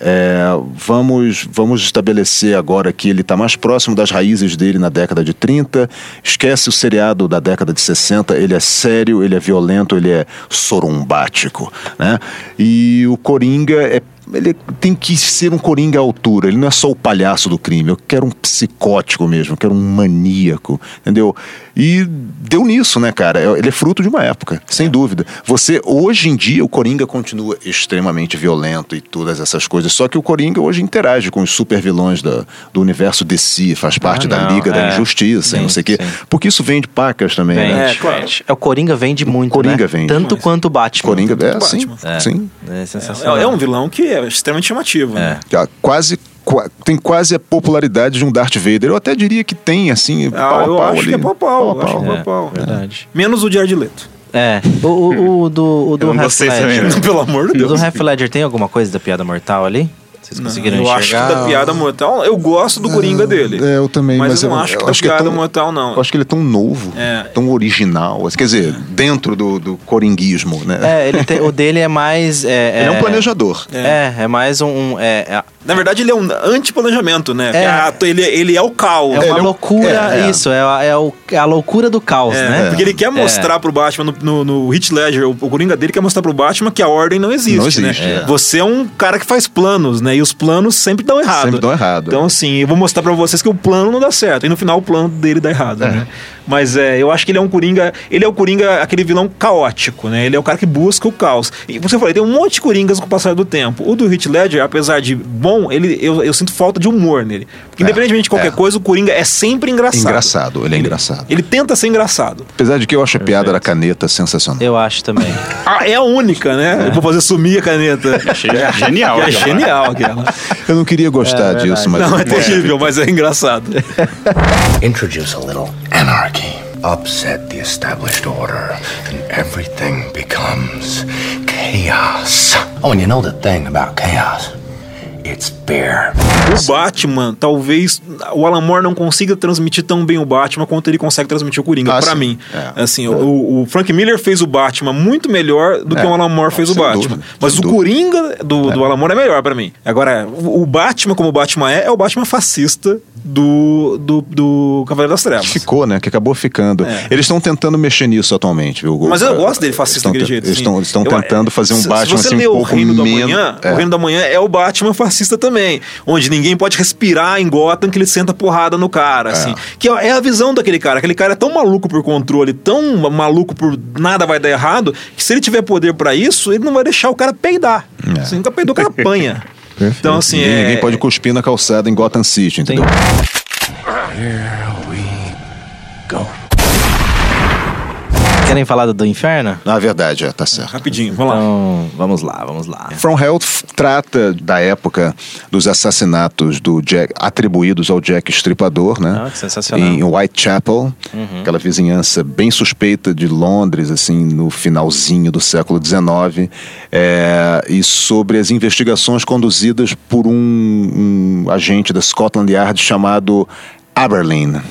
É, vamos, vamos estabelecer agora que ele está mais próximo das raízes dele na década de 30. Esquece o seriado da década de 60. Ele é sério, ele é violento, ele é sorumbático. Né? E o Coringa é. Ele tem que ser um coringa à altura. Ele não é só o palhaço do crime. Eu quero um psicótico mesmo. Eu quero um maníaco. Entendeu? E deu nisso, né, cara? É- Ele é fruto de uma época, sem dúvida. Você, hoje em dia, o Coringa continua extremamente violento e todas essas coisas. Só que o Coringa hoje interage com os super vilões da, do universo DC, faz parte da não, Liga da é. Injustiça, e Sim, não sei o quê. sim. Porque isso vende pacas também, né? Vende, vende. É, o Coringa vende muito, Coringa né? vende. Tanto quanto o Batman. Coringa, é, o sim, Batman. sim. É sensacional. É, é um vilão que é extremamente chamativo. Né? Já quase qua- tem quase a popularidade de um Darth Vader. Eu até diria que tem, assim, Ah, pau a eu pau acho ali. que é pau a pau. eu acho que é É, pau a pau. verdade. Menos o Jared Leto. É. O, o, o do, o do Eu não Heath gostei Ledger. também, não. Pelo amor de O Deus. do Heath Ledger tem alguma coisa da piada mortal ali? Vocês conseguiram eu acho que enxergar? da piada mortal, eu gosto do Coringa dele. É, eu também, Mas, mas, eu não acho que da é piada tão- mortal, não. Eu acho que ele é tão novo, É. tão original. Quer dizer, dentro do, do coringuismo, né? É, ele tem- o dele é mais. É, Ele é um planejador. É, é, mais um. um- é, é, Na verdade, ele é um anti-planejamento, né? É. Ele, ele é o caos. é uma loucura, isso, é, a- é o- é a loucura do caos, É, né? Porque ele quer mostrar pro Batman, no, no, no Heath Ledger, o, o Coringa dele quer mostrar pro Batman que a ordem não existe, Não existe, né? é. Você é um cara que faz planos, né? E os planos sempre dão errado. Sempre dão errado. Então, assim, eu vou mostrar pra vocês que o plano não dá certo. E no final o plano dele dá errado, né? Mas é, eu acho que ele é um Coringa... Ele é o Coringa, aquele vilão caótico, né? Ele é o cara que busca o caos. E você falou, tem um monte de Coringas com o passar do tempo. O do Heath Ledger, apesar de bom, ele, eu, eu sinto falta de humor nele. Porque independentemente de qualquer coisa, o Coringa é sempre engraçado. Engraçado, ele é engraçado. Ele tenta ser engraçado. Apesar de que eu acho a piada da caneta sensacional. Eu acho também. Ah, é a única, né? Eu vou fazer sumir a caneta. Achei genial É genial aquela. Eu não queria gostar disso, mas. Não, é terrível, mas é engraçado. Introduce a little anarchy. Upset the established order, and everything becomes chaos. Oh, and you know the thing about chaos? It's. O Batman, talvez o Alan Moore não consiga transmitir tão bem o Batman quanto ele consegue transmitir o Coringa, Ah, pra sim. mim. É. Assim, o, o Frank Miller fez o Batman muito melhor do É. que o Alan Moore fez o Batman. dúvida, Mas o dúvida. Coringa do, do Alan Moore é melhor pra mim. Agora, o, o Batman, como o Batman é, é o Batman fascista do, do, do Cavaleiro das Trevas. Ficou, né? Que acabou ficando. É. Eles estão tentando mexer nisso atualmente, viu? Mas eu gosto dele fascista Estão daquele jeito. Eles assim. estão tentando fazer um se- Batman Se você assim um o pouco Reino da menos. Manhã, É. o Reino da Manhã é o Batman fascista supremacista também, onde ninguém pode respirar em Gotham que ele senta porrada no cara, assim. Que é a visão daquele cara. Aquele cara é tão maluco por controle, tão maluco por nada vai dar errado, que se ele tiver poder pra isso, ele não vai deixar o cara peidar. Se nunca peidou, o cara apanha. Então, assim, ninguém, é... ninguém pode cuspir na calçada em Gotham City, entendeu? Querem falar do, do inferno? Na verdade, é, tá certo. Rapidinho, vamos lá. Então, vamos lá, vamos lá. From Hell trata da época dos assassinatos do Jack, atribuídos ao Jack Estripador, né? Ah, que sensacional. Em Whitechapel, Uhum. aquela vizinhança bem suspeita de Londres, assim, no finalzinho do século XIX, é, e sobre as investigações conduzidas por um, um agente da Scotland Yard chamado Aberlin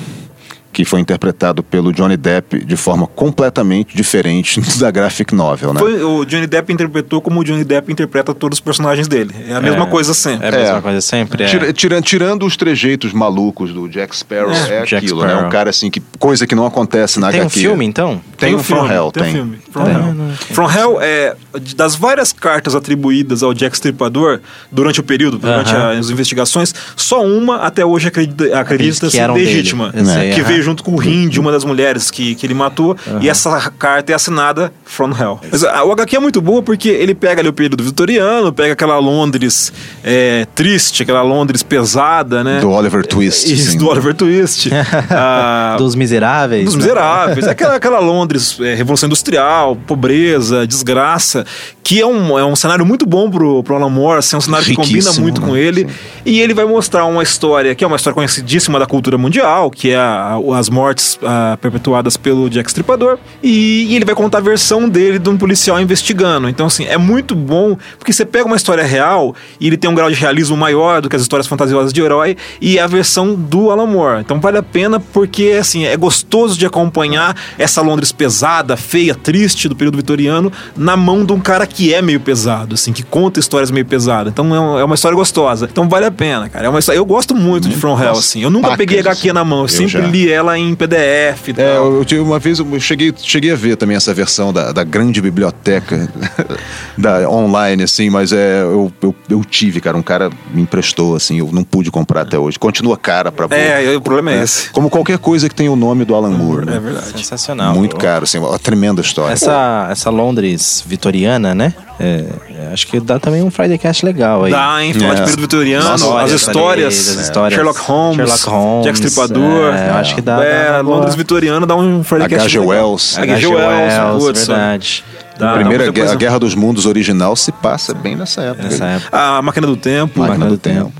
que foi interpretado pelo Johnny Depp de forma completamente diferente da graphic novel, né? Foi, o Johnny Depp interpretou como o Johnny Depp interpreta todos os personagens dele. É a mesma É. coisa sempre. É a mesma coisa sempre. é. Tira- tira- tirando os trejeitos malucos do Jack Sparrow, É. é, Jack aquilo, né? Sparrow. Um cara assim, que, coisa que não acontece na Tem um HQ. filme, então? Tem, Tem o um From filme, Hell, tem tem. um filme. From É, Hell. From Hell é das várias cartas atribuídas ao Jack Stripador durante o período, durante Aham. as investigações, só uma até hoje acredita, acredita ser dele. legítima, Eu sei, que veio junto com o rim de uma das mulheres que, que ele matou, e essa carta é assinada From Hell. Mas a, o HQ é muito boa porque ele pega ali o período vitoriano, pega aquela Londres é, triste, aquela Londres pesada, né? Do Oliver Twist. Isso, assim. do Oliver Twist. Ah, Dos miseráveis. dos né? miseráveis. É aquela, aquela Londres, é, Revolução Industrial, pobreza, desgraça, que é um, é um cenário muito bom pro, pro Alan Moore, assim, é um cenário que combina Riquíssimo, muito né? com ele. E ele vai mostrar uma história que é uma história conhecidíssima da cultura mundial, que é a- as mortes ah, perpetuadas pelo Jack Stripador. E, e ele vai contar a versão dele de um policial investigando. Então, assim, é muito bom, porque você pega uma história real e ele tem um grau de realismo maior do que as histórias fantasiosas de herói, e é a versão do Alan Moore. Então vale a pena porque, assim, é gostoso de acompanhar essa Londres pesada, feia, triste do período vitoriano na mão de um cara que é meio pesado, assim, que conta histórias meio pesadas. Então é, é uma história gostosa. Então vale a pena, cara. É uma história, eu gosto muito de From Hell, assim. Eu nunca pacas, peguei HQ na mão, eu, eu sempre já. li ela em PDF e tal. É, eu, eu tive uma vez eu cheguei, cheguei a ver também essa versão da, da grande biblioteca da online, assim, mas é, eu, eu, eu tive, cara, um cara me emprestou, assim, eu não pude comprar até hoje. Continua cara pra. É, o problema é esse. Como qualquer coisa que tem o nome do Alan Moore, né? É verdade. Sensacional. Muito caro, assim, uma tremenda história. Essa, essa Londres vitoriana, né? É, é, acho que dá também um Friday Cast legal aí. Dá, hein? Falar de É. período vitoriano, Nossa, as histórias, as histórias. Sherlock Holmes, Sherlock Holmes, Jack Stripador. é, acho que dá- É, dá uma boa. Londres vitoriano dá um Friday Cast H.G. legal. Wells. H.G. Wells, putz, verdade. dá- primeira guerra, a Guerra dos Mundos original se passa bem nessa época. Nessa época. A Máquina do Tempo. Máquina do Tempo.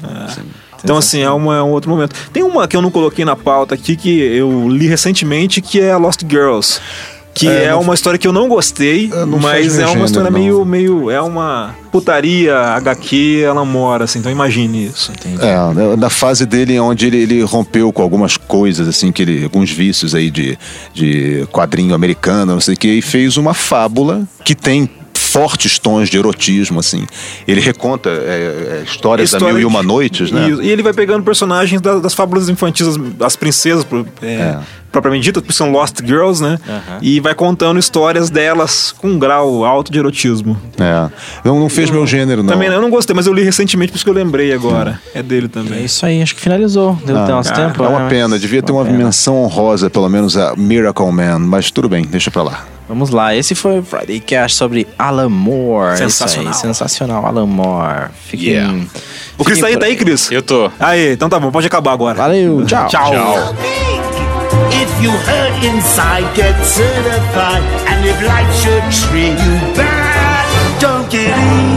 Então, assim, é, uma- é um outro momento. Tem uma que eu não coloquei na pauta aqui que eu li recentemente, que é Lost Girls. Que É, é, não- uma história que eu não gostei, não mas é uma história gênero, meio, não. meio. É uma putaria, HQ, ela mora, assim, então imagine isso. É, na fase dele onde ele, ele rompeu com algumas coisas, assim, que ele, alguns vícios aí de, de quadrinho americano, não sei o que, e fez uma fábula que tem fortes tons de erotismo, assim. Ele reconta é, é, histórias da História Mil e Uma Noites, né? E, e ele vai pegando personagens da- das fábulas infantis, as, as princesas, pro- é, propriamente ditas, que são Lost Girls, né? E vai contando histórias delas com um grau alto de erotismo. É. Não, não fez meu gênero, não. Também eu não gostei, mas eu li recentemente, por isso que eu lembrei agora. É dele É também. isso aí, acho que finalizou. Deu Ah, até nosso tempo. é uma né? pena, devia ter uma pena. menção honrosa, pelo menos a Miracle Man, mas tudo bem, deixa pra lá. Vamos lá, esse foi o Friday Cash sobre Alan Moore. Sensacional. Aí, sensacional, Alan Moore. Fiquem, yeah. o Cris tá aí, tá aí, Cris? Eu tô. Aí, então tá bom, pode acabar agora. Valeu, uhum. tchau. tchau. tchau. If you hurt inside, get certified. And if should treat you bad, don't get in.